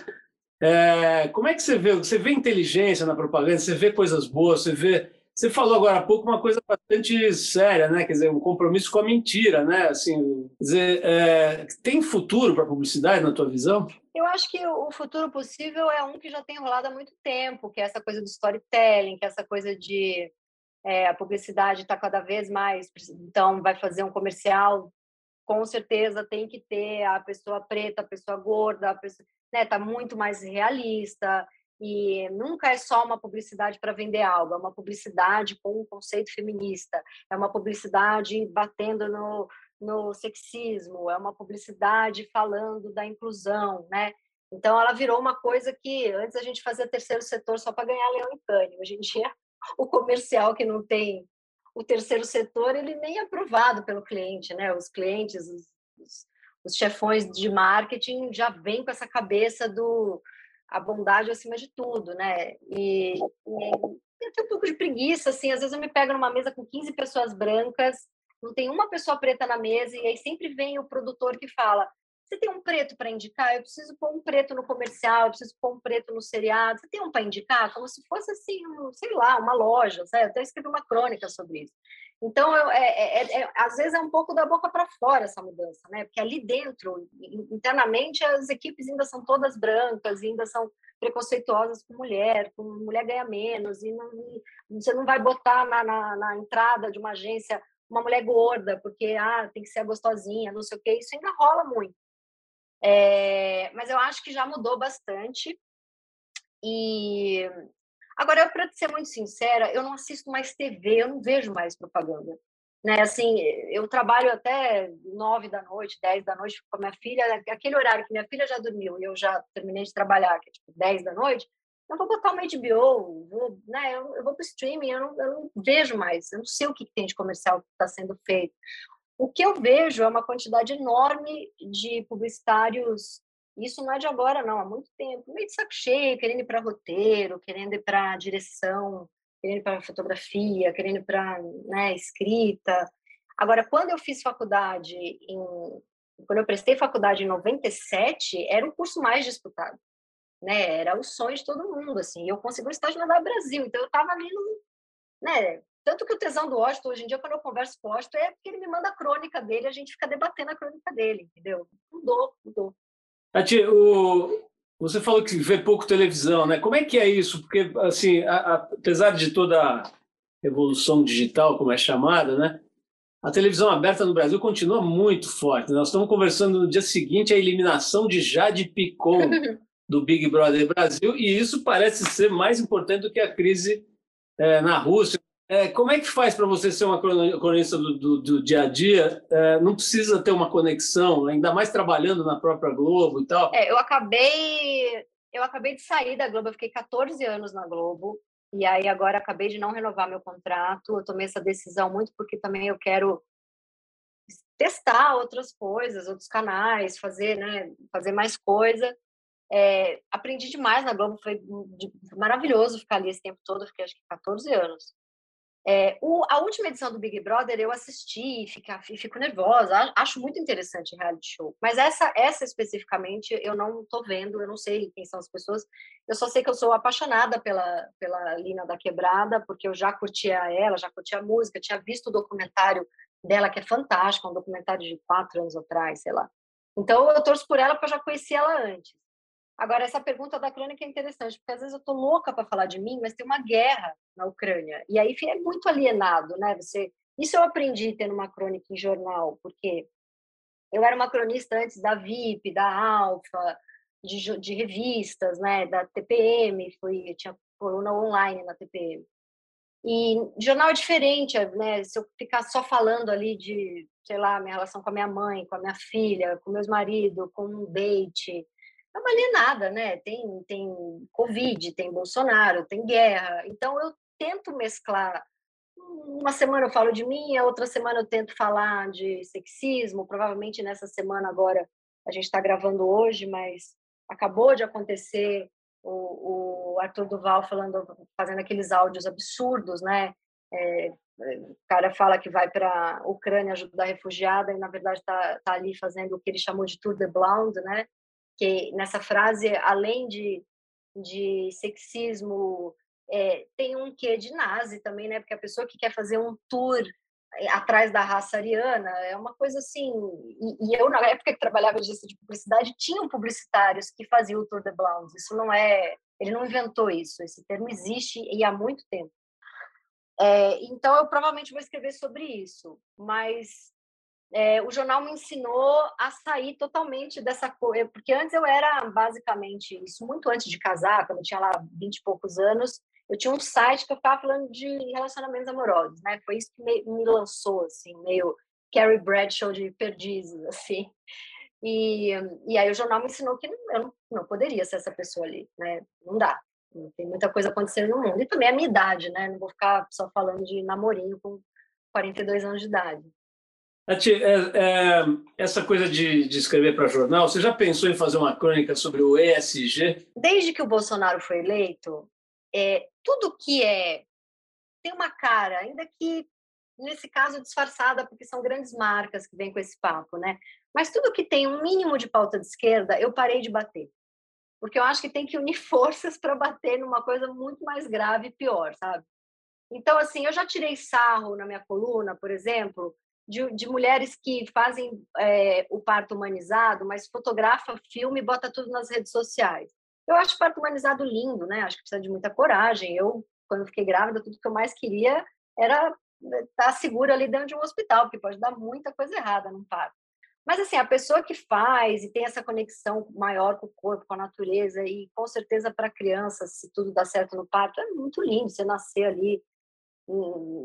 É, como é que você vê? Você vê inteligência na propaganda, você vê coisas boas, você vê você falou agora há pouco uma coisa bastante séria, né? Quer dizer, um compromisso com a mentira, né? Assim, dizer, é, tem futuro para a publicidade na tua visão? Eu acho que o futuro possível é um que já tem rolado há muito tempo, que é essa coisa do storytelling, que é essa coisa de é, a publicidade está cada vez mais, então vai fazer um comercial, com certeza tem que ter a pessoa preta, a pessoa gorda, a pessoa, né? Tá muito mais realista. E nunca é só uma publicidade para vender algo, é uma publicidade com um conceito feminista, é uma publicidade batendo no, no sexismo, é uma publicidade falando da inclusão, né? Então ela virou uma coisa que antes a gente fazia terceiro setor só para ganhar leão e cane. Hoje em dia o comercial que não tem o terceiro setor ele nem é aprovado pelo cliente, né? Os clientes, os, os, os chefões de marketing já vêm com essa cabeça do a bondade acima de tudo, né? E, e eu tenho um pouco de preguiça, assim, às vezes eu me pego numa mesa com 15 pessoas brancas, não tem uma pessoa preta na mesa, e aí sempre vem o produtor que fala: você tem um preto para indicar? Eu preciso pôr um preto no comercial, eu preciso pôr um preto no seriado. Você tem um para indicar? Como se fosse assim, um, sei lá, uma loja, sabe? Eu até escrevi uma crônica sobre isso. Então, eu, é, é, é, é às vezes é um pouco da boca para fora essa mudança, né? Porque ali dentro, internamente, as equipes ainda são todas brancas, ainda são preconceituosas com mulher, com mulher ganha menos, e, não, e você não vai botar na, na, na entrada de uma agência uma mulher gorda, porque ah, tem que ser gostosinha, não sei o quê. Isso ainda rola muito. É, mas eu acho que já mudou bastante. E agora, para ser muito sincera, eu não assisto mais TV, eu não vejo mais propaganda. Né, assim, eu trabalho até nove da noite, dez da noite com a minha filha, aquele horário que minha filha já dormiu e eu já terminei de trabalhar, que é tipo dez da noite, eu vou botar uma HBO, vou, né, eu, eu vou para o streaming, eu não, eu não, vejo mais, eu não sei o que, que tem de comercial que está sendo feito. O que eu vejo é uma quantidade enorme de publicitários, isso não é de agora, não, há muito tempo, meio de saco cheio, querendo ir para roteiro, querendo ir para direção, querendo ir para fotografia, querendo ir para né, escrita. Agora, quando eu fiz faculdade, em, quando eu prestei faculdade em 97, era o curso mais disputado. Né? Era o sonho de todo mundo, assim. Eu consegui um estágio na Brasil, então eu estava ali no, né, tanto que o tesão do Washington, hoje em dia, quando eu converso com o Washington, é porque ele me manda a crônica dele, a gente fica debatendo a crônica dele, entendeu? Mudou, mudou. Tati, o... você falou que vê pouco televisão, né? Como é que é isso? Porque, assim, a, a, apesar de toda revolução digital, como é chamada, né? A televisão aberta no Brasil continua muito forte. Nós estamos conversando no dia seguinte a eliminação de Jade Picon do Big Brother Brasil e isso parece ser mais importante do que a crise é, na Rússia. É, como é que faz para você ser uma cronista do, do, do dia a dia? É, não precisa ter uma conexão, ainda mais trabalhando na própria Globo e tal. É, eu acabei eu acabei de sair da Globo, eu fiquei 14 anos na Globo, e aí agora acabei de não renovar meu contrato. Eu tomei essa decisão muito porque também eu quero testar outras coisas, outros canais, fazer, né, fazer mais coisa. É, aprendi demais na Globo, foi maravilhoso ficar ali esse tempo todo, fiquei acho que 14 anos. É, o, a última edição do Big Brother eu assisti e fico nervosa, acho muito interessante reality show. Mas essa, essa especificamente eu não estou vendo, eu não sei quem são as pessoas. Eu só sei que eu sou apaixonada pela, pela Lina da Quebrada, porque eu já curtia ela, já curtia a música, tinha visto o documentário dela, que é fantástico, um documentário de quatro anos atrás, sei lá. Então eu torço por ela porque eu já conhecia ela antes. Agora, essa pergunta da crônica é interessante, porque às vezes eu estou louca para falar de mim, mas tem uma guerra na Ucrânia. E aí é muito alienado, né? Você... Isso eu aprendi tendo uma crônica em jornal, porque eu era uma cronista antes da VIP, da Alfa, de, de revistas, né? Da TPM, fui, tinha coluna online na TPM. E jornal é diferente, né? Se eu ficar só falando ali de, sei lá, minha relação com a minha mãe, com a minha filha, com meus maridos, com um date, é uma alienada, né? Tem, tem Covid, tem Bolsonaro, tem guerra. Então, eu tento mesclar. Uma semana eu falo de mim, a outra semana eu tento falar de sexismo. Provavelmente nessa semana agora, a gente está gravando hoje, mas acabou de acontecer o, o Arthur Duval falando, fazendo aqueles áudios absurdos, né? É, o cara fala que vai para a Ucrânia ajudar refugiada e na verdade está tá ali fazendo o que ele chamou de tour de blonde, né? Que nessa frase, além de, de sexismo, é, tem um quê de nazi também, né? Porque a pessoa que quer fazer um tour é, atrás da raça ariana é uma coisa assim. E, e eu, na época que trabalhava de de publicidade, tinham publicitários que faziam o Tour de Blondes. Isso não é. Ele não inventou isso. Esse termo existe e há muito tempo. É, então, eu provavelmente vou escrever sobre isso, mas é, o jornal me ensinou a sair totalmente dessa coisa, porque antes eu era basicamente isso, muito antes de casar, quando eu tinha lá 20 e poucos anos, eu tinha um site que eu ficava falando de relacionamentos amorosos, né? Foi isso que me, me lançou, assim, meio Carrie Bradshaw de perdizes, assim. E, e aí o jornal me ensinou que eu não, não poderia ser essa pessoa ali, né? Não dá. Tem muita coisa acontecendo no mundo. E também a minha idade, né? Não vou ficar só falando de namorinho com 42 anos de idade. Ati, é, é, essa coisa de, de escrever para jornal, você já pensou em fazer uma crônica sobre o ESG? Desde que o Bolsonaro foi eleito, é, tudo que é tem uma cara, ainda que nesse caso disfarçada, porque são grandes marcas que vêm com esse papo, né? Mas tudo que tem um mínimo de pauta de esquerda, eu parei de bater. Porque eu acho que tem que unir forças para bater numa coisa muito mais grave e pior, sabe? Então, assim, eu já tirei sarro na minha coluna, por exemplo, de, de mulheres que fazem é, o parto humanizado, mas fotografa, filme e bota tudo nas redes sociais. Eu acho o parto humanizado lindo, né? Acho que precisa de muita coragem. Eu, quando fiquei grávida, tudo que eu mais queria era né, estar segura ali dentro de um hospital, porque pode dar muita coisa errada num parto. Mas, assim, a pessoa que faz e tem essa conexão maior com o corpo, com a natureza, e com certeza para a criança, se tudo dá certo no parto, é muito lindo você nascer ali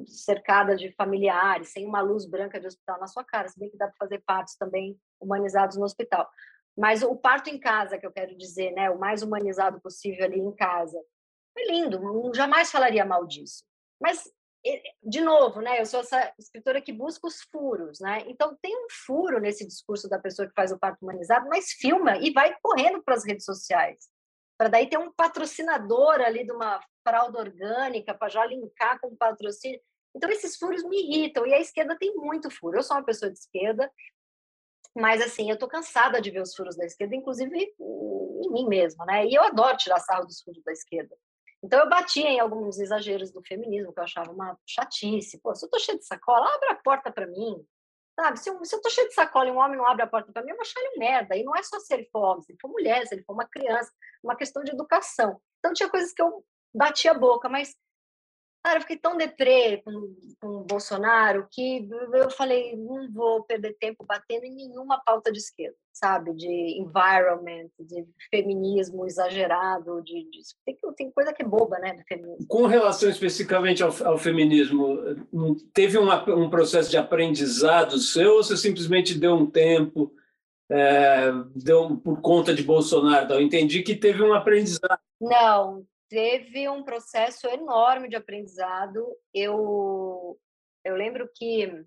cercada de familiares, sem uma luz branca de hospital na sua cara, se bem que dá para fazer partos também humanizados no hospital. Mas o parto em casa, que eu quero dizer, né, o mais humanizado possível ali em casa, é lindo, não jamais falaria mal disso. Mas de novo, né, eu sou essa escritora que busca os furos, né? Então tem um furo nesse discurso da pessoa que faz o parto humanizado, mas filma e vai correndo para as redes sociais para daí ter um patrocinador ali de uma fralda orgânica para já linkar com o patrocínio. Então esses furos me irritam e a esquerda tem muito furo. Eu sou uma pessoa de esquerda, mas assim, eu estou cansada de ver os furos da esquerda, inclusive em mim mesma, né? E eu adoro tirar sarro dos furos da esquerda. Então eu batia em alguns exageros do feminismo que eu achava uma chatice. Pô, se eu tô cheia de sacola, abre a porta para mim. Sabe, se eu, se eu tô cheio de sacola e um homem não abre a porta para mim, eu vou achar ele merda. E não é só se ele for homem, se ele for mulher, se ele for uma criança, uma questão de educação. Então tinha coisas que eu batia a boca, mas Cara, eu fiquei tão deprê com, com o Bolsonaro que eu falei, não vou perder tempo batendo em nenhuma pauta de esquerda, sabe? De environment, de feminismo exagerado, de, de tem, tem, coisa que é boba, né, do feminismo. Com relação especificamente ao, ao feminismo, teve uma, um processo de aprendizado seu ou você simplesmente deu um tempo, é, deu por conta de Bolsonaro? Eu entendi que teve um aprendizado. Não, teve um processo enorme de aprendizado. Eu, eu lembro que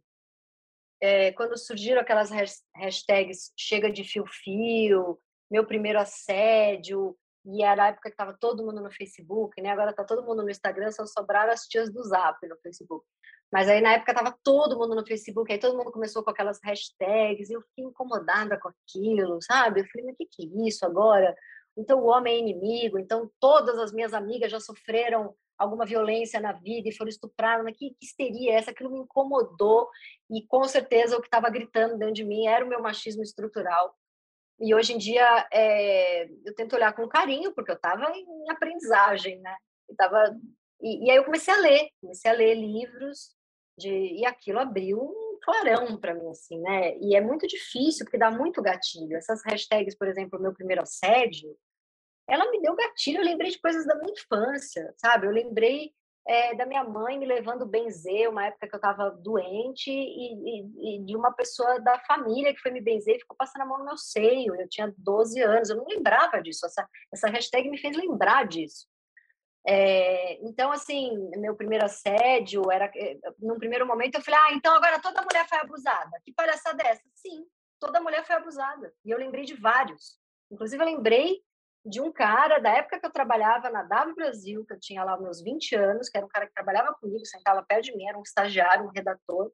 é, quando surgiram aquelas hashtags chega de fio-fio, meu primeiro assédio, e era a época que estava todo mundo no Facebook, né? Agora está todo mundo no Instagram, só sobraram as tias do Zap no Facebook. Mas aí na época estava todo mundo no Facebook, aí todo mundo começou com aquelas hashtags, e eu fiquei incomodada com aquilo, sabe? Eu falei, mas o que, que é isso agora? Então o homem é inimigo, então todas as minhas amigas já sofreram alguma violência na vida e foram estupradas, que, que histeria é essa? Aquilo me incomodou e com certeza o que estava gritando dentro de mim era o meu machismo estrutural. E hoje em dia é, eu tento olhar com carinho, porque eu estava em aprendizagem, né? E, tava, e, e, aí eu comecei a ler, comecei a ler livros, de, e aquilo abriu um clarão para mim, assim, né? E é muito difícil, porque dá muito gatilho. Essas hashtags, por exemplo, meu primeiro assédio, ela me deu gatilho. Eu lembrei de coisas da minha infância, sabe? Eu lembrei é, da minha mãe me levando benzer, uma época que eu estava doente, e, e, e, de uma pessoa da família que foi me benzer e ficou passando a mão no meu seio. Eu tinha 12 anos, eu não lembrava disso. Essa, essa hashtag me fez lembrar disso. É, então, assim, meu primeiro assédio era. Eh, num primeiro momento eu falei, ah, então agora toda mulher foi abusada. Que palhaçada dessa? Sim, toda mulher foi abusada. E eu lembrei de vários. Inclusive, eu lembrei de um cara da época que eu trabalhava na W Brasil, que eu tinha lá meus 20 anos, que era um cara que trabalhava comigo, sentava perto de mim, era um estagiário, um redator,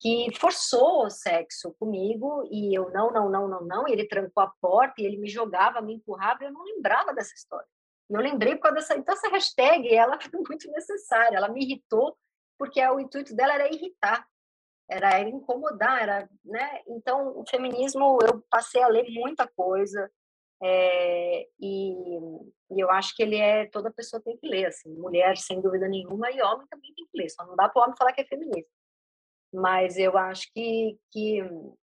que forçou o sexo comigo e eu não, não, não, não, não, e ele trancou a porta e ele me jogava, me empurrava, e eu não lembrava dessa história. E eu lembrei por causa dessa, então essa hashtag, ela foi muito necessária, ela me irritou, porque o intuito dela era irritar, era, era incomodar, era, né? Então, o feminismo, eu passei a ler muita coisa, é, e, e, eu acho que ele é toda pessoa tem que ler assim mulher sem dúvida nenhuma e homem também tem que ler só não dá para o homem falar que é feminista mas eu acho que, que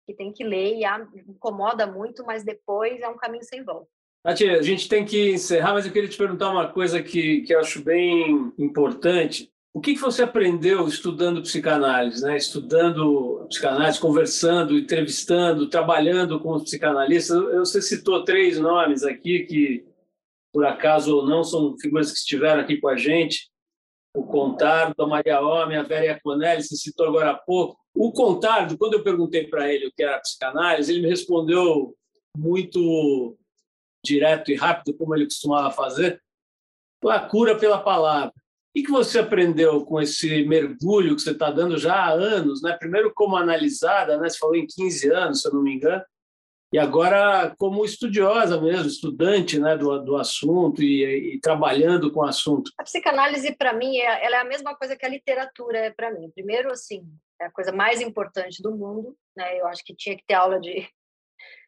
que tem que ler e incomoda muito mas depois é um caminho sem volta Nath, a gente tem que encerrar, mas eu queria te perguntar uma coisa que, que eu acho bem importante. O que, você aprendeu estudando psicanálise, né? estudando psicanálise, conversando, entrevistando, trabalhando com os psicanalistas? Você citou três nomes aqui que, por acaso ou não, são figuras que estiveram aqui com a gente. O Contardo, a Maria Homem, a Vera Iaconelli, você citou agora há pouco. O Contardo, quando eu perguntei para ele o que era psicanálise, ele me respondeu muito direto e rápido, como ele costumava fazer, a cura pela palavra. Que você aprendeu com esse mergulho que você está dando já há anos? Né? Primeiro como analisada, né? você falou em 15 anos, se eu não me engano, e agora como estudiosa mesmo, estudante né, do, do assunto e, e trabalhando com o assunto. A psicanálise, para mim, é, ela é a mesma coisa que a literatura é para mim. Primeiro, assim, é a coisa mais importante do mundo. Né? Eu acho que tinha que ter aula de,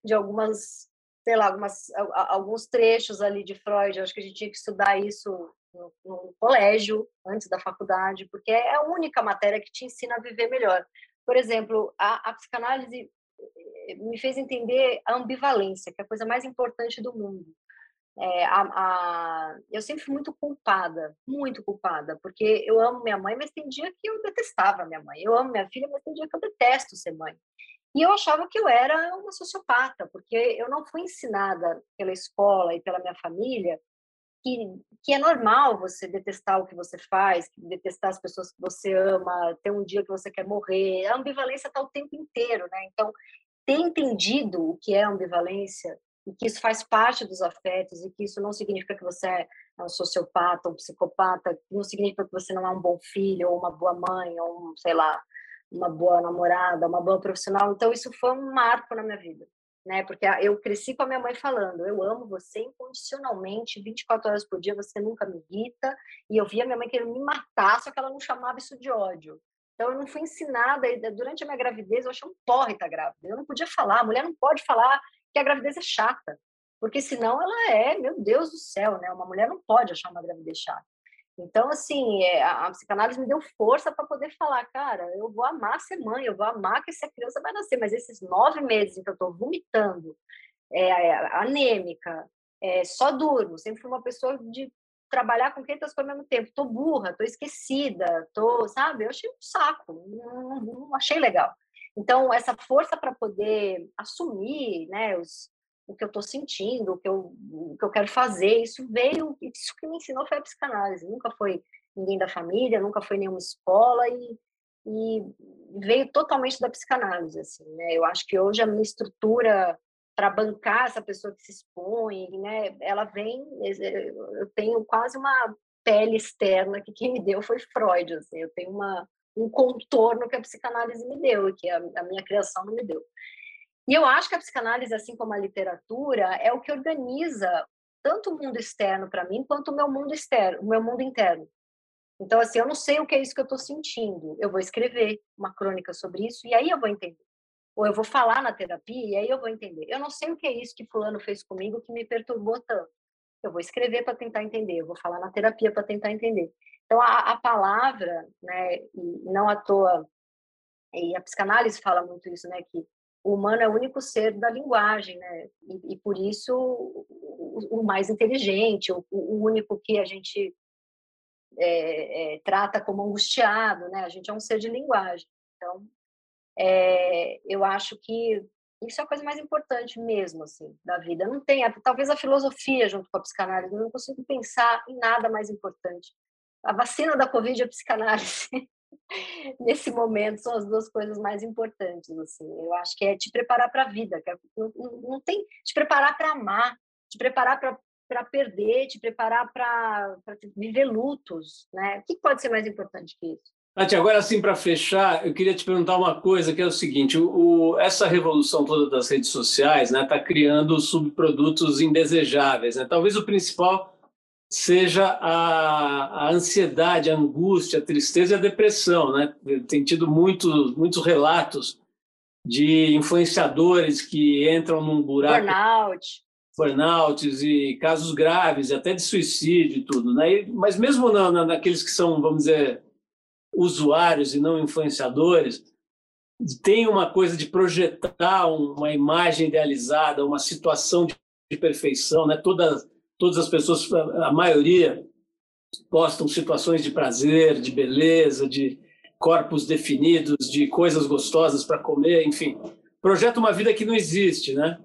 de algumas sei lá, algumas, alguns trechos ali de Freud. Eu acho que a gente tinha que estudar isso no, no, colégio, antes da faculdade, porque é a única matéria que te ensina a viver melhor. Por exemplo, a, a psicanálise eh, me fez entender a ambivalência, que é a coisa mais importante do mundo. É, a, a, eu sempre fui muito culpada, muito culpada, porque eu amo minha mãe, mas tem dia que eu detestava minha mãe. Eu amo minha filha, mas tem dia que eu detesto ser mãe. E eu achava que eu era uma sociopata, porque eu não fui ensinada pela escola e pela minha família que, que é normal você detestar o que você faz, detestar as pessoas que você ama, ter um dia que você quer morrer. A ambivalência está o tempo inteiro, né? Então, ter entendido o que é ambivalência e que isso faz parte dos afetos e que isso não significa que você é um sociopata, um psicopata, não significa que você não é um bom filho ou uma boa mãe ou um, sei lá, uma boa namorada, uma boa profissional. Então, isso foi um marco na minha vida, né? Porque eu cresci com a minha mãe falando: eu amo você incondicionalmente, 24 horas por dia, você nunca me irrita. E eu via minha mãe querendo me matar, só que ela não chamava isso de ódio. Então, eu não fui ensinada. Durante a minha gravidez, eu achei um porre estar grávida. Eu não podia falar, a mulher não pode falar que a gravidez é chata, porque senão ela é, meu Deus do céu, né? Uma mulher não pode achar uma gravidez chata. Então, assim, é, a, a psicanálise me deu força para poder falar, cara, eu vou amar ser mãe, eu vou amar que essa criança vai nascer, mas esses nove meses em que eu estou vomitando, é, é, anêmica, é, só durmo, sempre fui uma pessoa de trabalhar com 500 coisas ao mesmo tempo, tô burra, tô esquecida, tô, sabe, eu achei um saco, não, não achei legal. Então, essa força para poder assumir, né, os, o que eu estou sentindo, o que eu, o que eu quero fazer. Isso veio, isso que me ensinou foi a psicanálise. Nunca foi ninguém da família, nunca foi nenhuma escola e, e veio totalmente da psicanálise. Assim, né? Eu acho que hoje a minha estrutura para bancar essa pessoa que se expõe, né? Ela vem, eu tenho quase uma pele externa que quem me deu foi Freud. Assim, eu tenho uma um contorno que a psicanálise me deu, que a, a minha criação não me deu. E eu acho que a psicanálise, assim como a literatura, é o que organiza tanto o mundo externo para mim quanto o meu mundo externo, o meu mundo interno. Então, assim, eu não sei o que é isso que eu estou sentindo. Eu vou escrever uma crônica sobre isso e aí eu vou entender. Ou eu vou falar na terapia e aí eu vou entender. Eu não sei o que é isso que fulano fez comigo que me perturbou tanto. Eu vou escrever para tentar entender. Eu vou falar na terapia para tentar entender. Então, a, a palavra, né, e não à toa, e a psicanálise fala muito isso, né, que o humano é o único ser da linguagem, né? E, e por isso o, o, mais inteligente, o, o, único que a gente é, é, trata como angustiado, né? A gente é um ser de linguagem. Então, é, eu acho que isso é a coisa mais importante mesmo, assim, da vida. Não tem, talvez a filosofia junto com a psicanálise, eu não consigo pensar em nada mais importante. A vacina da Covid é a psicanálise. nesse momento são as duas coisas mais importantes assim eu acho que é te preparar para a vida é, não, não, tem te preparar para amar te preparar para perder te preparar para viver lutos né o que pode ser mais importante que isso Nath, agora sim, para fechar, eu queria te perguntar uma coisa, que é o seguinte, o, essa revolução toda das redes sociais está né, criando subprodutos indesejáveis. Né? Talvez o principal seja a, a, ansiedade, a angústia, a tristeza e a depressão. Né? Tem tido muitos, muitos relatos de influenciadores que entram num buraco. Burnout. Burnouts e casos graves, até de suicídio e tudo. Né? E, mas mesmo na, na, naqueles que são, vamos dizer, usuários e não influenciadores, tem uma coisa de projetar uma imagem idealizada, uma situação de perfeição, né? Toda todas as pessoas, a maioria, postam situações de prazer, de beleza, de corpos definidos, de coisas gostosas para comer, enfim. Projeta uma vida que não existe, né?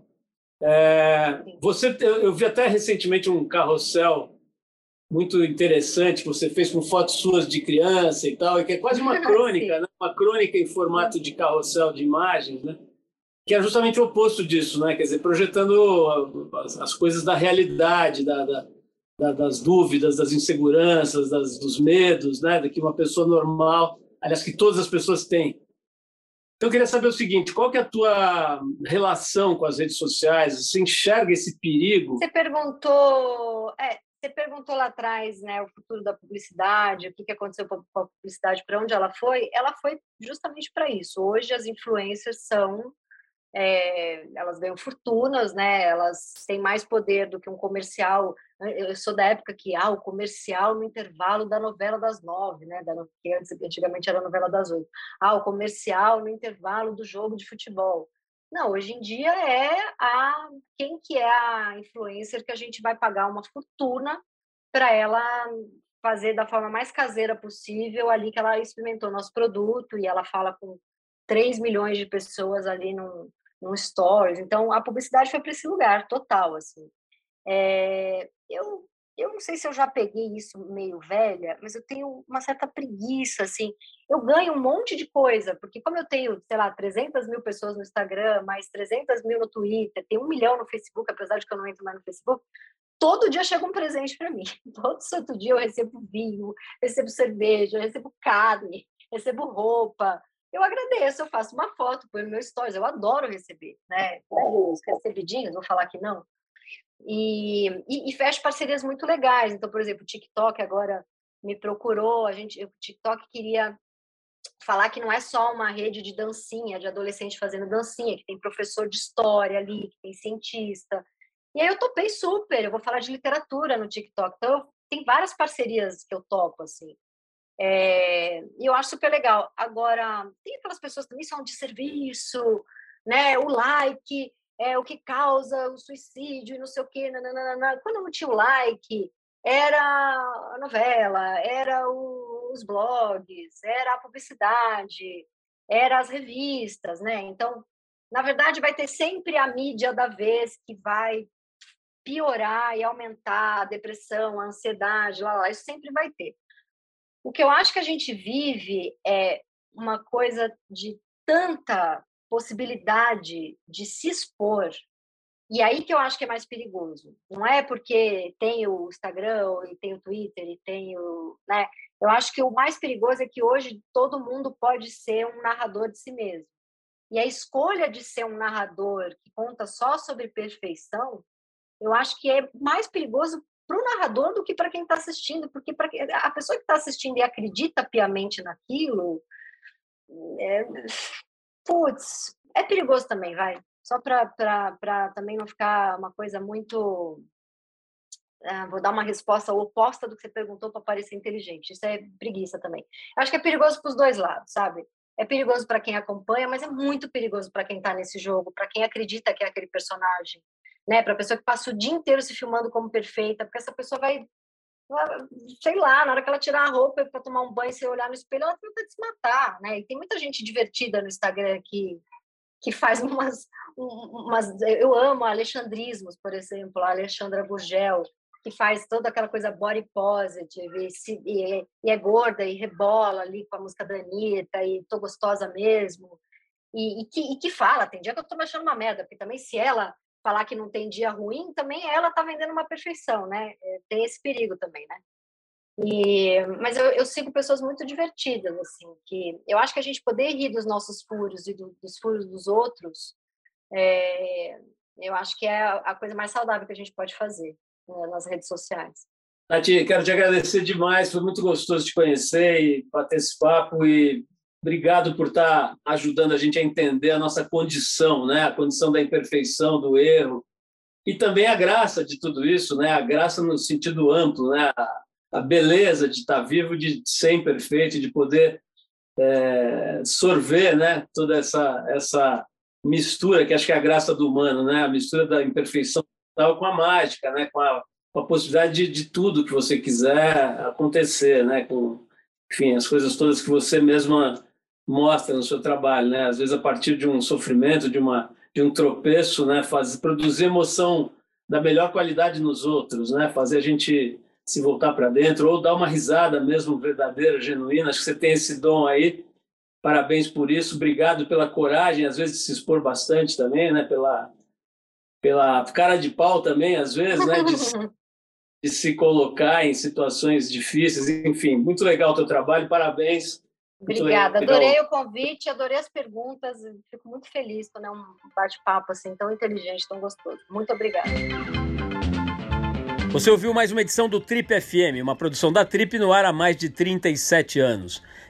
É, você, eu vi até recentemente um carrossel muito interessante que você fez com fotos suas de criança e tal, e que é quase uma crônica, né? uma crônica em formato de carrossel de imagens, né? Que é justamente o oposto disso, né? Quer dizer, projetando as, as coisas da realidade, da, da, da, das dúvidas, das inseguranças, das, dos medos, né? Que uma pessoa normal, aliás, que todas as pessoas têm. Então, eu queria saber o seguinte: qual que é a tua relação com as redes sociais? Você enxerga esse perigo? Você perguntou, é, você perguntou lá atrás, né, o futuro da publicidade, o que, que aconteceu com a publicidade, para onde ela foi? Ela foi justamente para isso. Hoje as influências são é, elas ganham fortunas, né? Elas têm mais poder do que um comercial. Eu sou da época que ah, o comercial no intervalo da novela das nove, né? Da, que antigamente era a novela das oito. Ah, o comercial no intervalo do jogo de futebol. Não, hoje em dia é a quem que é a influencer que a gente vai pagar uma fortuna para ela fazer da forma mais caseira possível ali que ela experimentou nosso produto e ela fala com 3 milhões de pessoas ali no, no stories. Então, a publicidade foi para esse lugar total, assim. É, eu, eu não sei se eu já peguei isso meio velha, mas eu tenho uma certa preguiça, assim. Eu ganho um monte de coisa, porque como eu tenho, sei lá, 300 mil pessoas no Instagram, mais 300 mil no Twitter, tem um milhão no Facebook, apesar de que eu não entro mais no Facebook, todo dia chega um presente para mim. Todo santo dia eu recebo vinho, recebo cerveja, recebo carne, recebo roupa, eu agradeço, eu faço uma foto, põe no meu stories, eu adoro receber, né? Os recebidinhos, vou falar que não. E, e, e fecho parcerias muito legais. Então, por exemplo, o TikTok agora me procurou, a gente, o TikTok queria falar que não é só uma rede de dancinha, de adolescente fazendo dancinha, que tem professor de história ali, que tem cientista. E aí eu topei super, eu vou falar de literatura no TikTok. Então, tem várias parcerias que eu topo, assim. É, e eu acho super legal. Agora, tem aquelas pessoas também que são de serviço, né? O like é o que causa o suicídio e não sei o quê. Nananana. Quando não tinha o like, era a novela, era o, os blogs, era a publicidade, era as revistas, né? Então, na verdade, vai ter sempre a mídia da vez que vai piorar e aumentar a depressão, a ansiedade, lá, lá, isso sempre vai ter. O que eu acho que a gente vive é uma coisa de tanta possibilidade de se expor. E aí que eu acho que é mais perigoso. Não é porque tem o Instagram e tem o Twitter e tem o, né? Eu acho que o mais perigoso é que hoje todo mundo pode ser um narrador de si mesmo. E a escolha de ser um narrador que conta só sobre perfeição, eu acho que é mais perigoso para o narrador do que para quem está assistindo, porque para a pessoa que está assistindo e acredita piamente naquilo, é, putz, é perigoso também, vai. Só para também não ficar uma coisa muito. Ah, vou dar uma resposta oposta do que você perguntou para parecer inteligente. Isso é preguiça também. Acho que é perigoso para os dois lados, sabe? É perigoso para quem acompanha, mas é muito perigoso para quem está nesse jogo, para quem acredita que é aquele personagem, né? Para a pessoa que passa o dia inteiro se filmando como perfeita, porque essa pessoa vai, sei lá, na hora que ela tirar a roupa para tomar um banho, e olhar no espelho, ela tenta se matar, né? E tem muita gente divertida no Instagram que que faz umas, umas eu amo alexandrismos, por exemplo, a Alexandra Burgel, que faz toda aquela coisa body positive, e, se, e, e, é gorda e rebola ali com a música da Anitta, e tô gostosa mesmo, e, e, que, e que fala, tem dia que eu tô me achando uma merda, porque também se ela falar que não tem dia ruim, também ela tá vendendo uma perfeição, né? É, tem esse perigo também, né? E, mas eu, eu, sigo pessoas muito divertidas, assim, que eu acho que a gente poder rir dos nossos furos e do, dos furos dos outros, é, eu acho que é a, a coisa mais saudável que a gente pode fazer né, nas redes sociais. Nath, quero te agradecer demais, foi muito gostoso te conhecer e bater esse papo e obrigado por estar ajudando a gente a entender a nossa condição, né? A condição da imperfeição, do erro e também a graça de tudo isso, né? A graça no sentido amplo, né? A, beleza de estar vivo, de ser imperfeito, de poder é, sorver, né? Toda essa essa mistura que acho que é a graça do humano, né? A mistura da imperfeição com a mágica, né? Com a, com a possibilidade de, de, tudo que você quiser acontecer, né? Com, enfim, as coisas todas que você mesma mostra no seu trabalho, né? Às vezes a partir de um sofrimento, de uma de um tropeço, né? Faz produzir emoção da melhor qualidade nos outros, né? Fazer a gente se voltar para dentro ou dar uma risada mesmo verdadeira, genuína. Acho que você tem esse dom aí. Parabéns por isso. Obrigado pela coragem, às vezes de se expor bastante também, né? Pela pela cara de pau também, às vezes, né? De, de se colocar em situações difíceis. Enfim, muito legal o teu trabalho. Parabéns. Obrigada, adorei o convite, adorei as perguntas, fico muito feliz quando é um bate-papo assim tão inteligente, tão gostoso. Muito obrigada. Você ouviu mais uma edição do Trip FM, uma produção da Trip no ar há mais de 37 anos.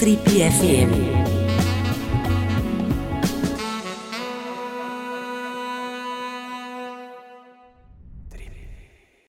Trip FM.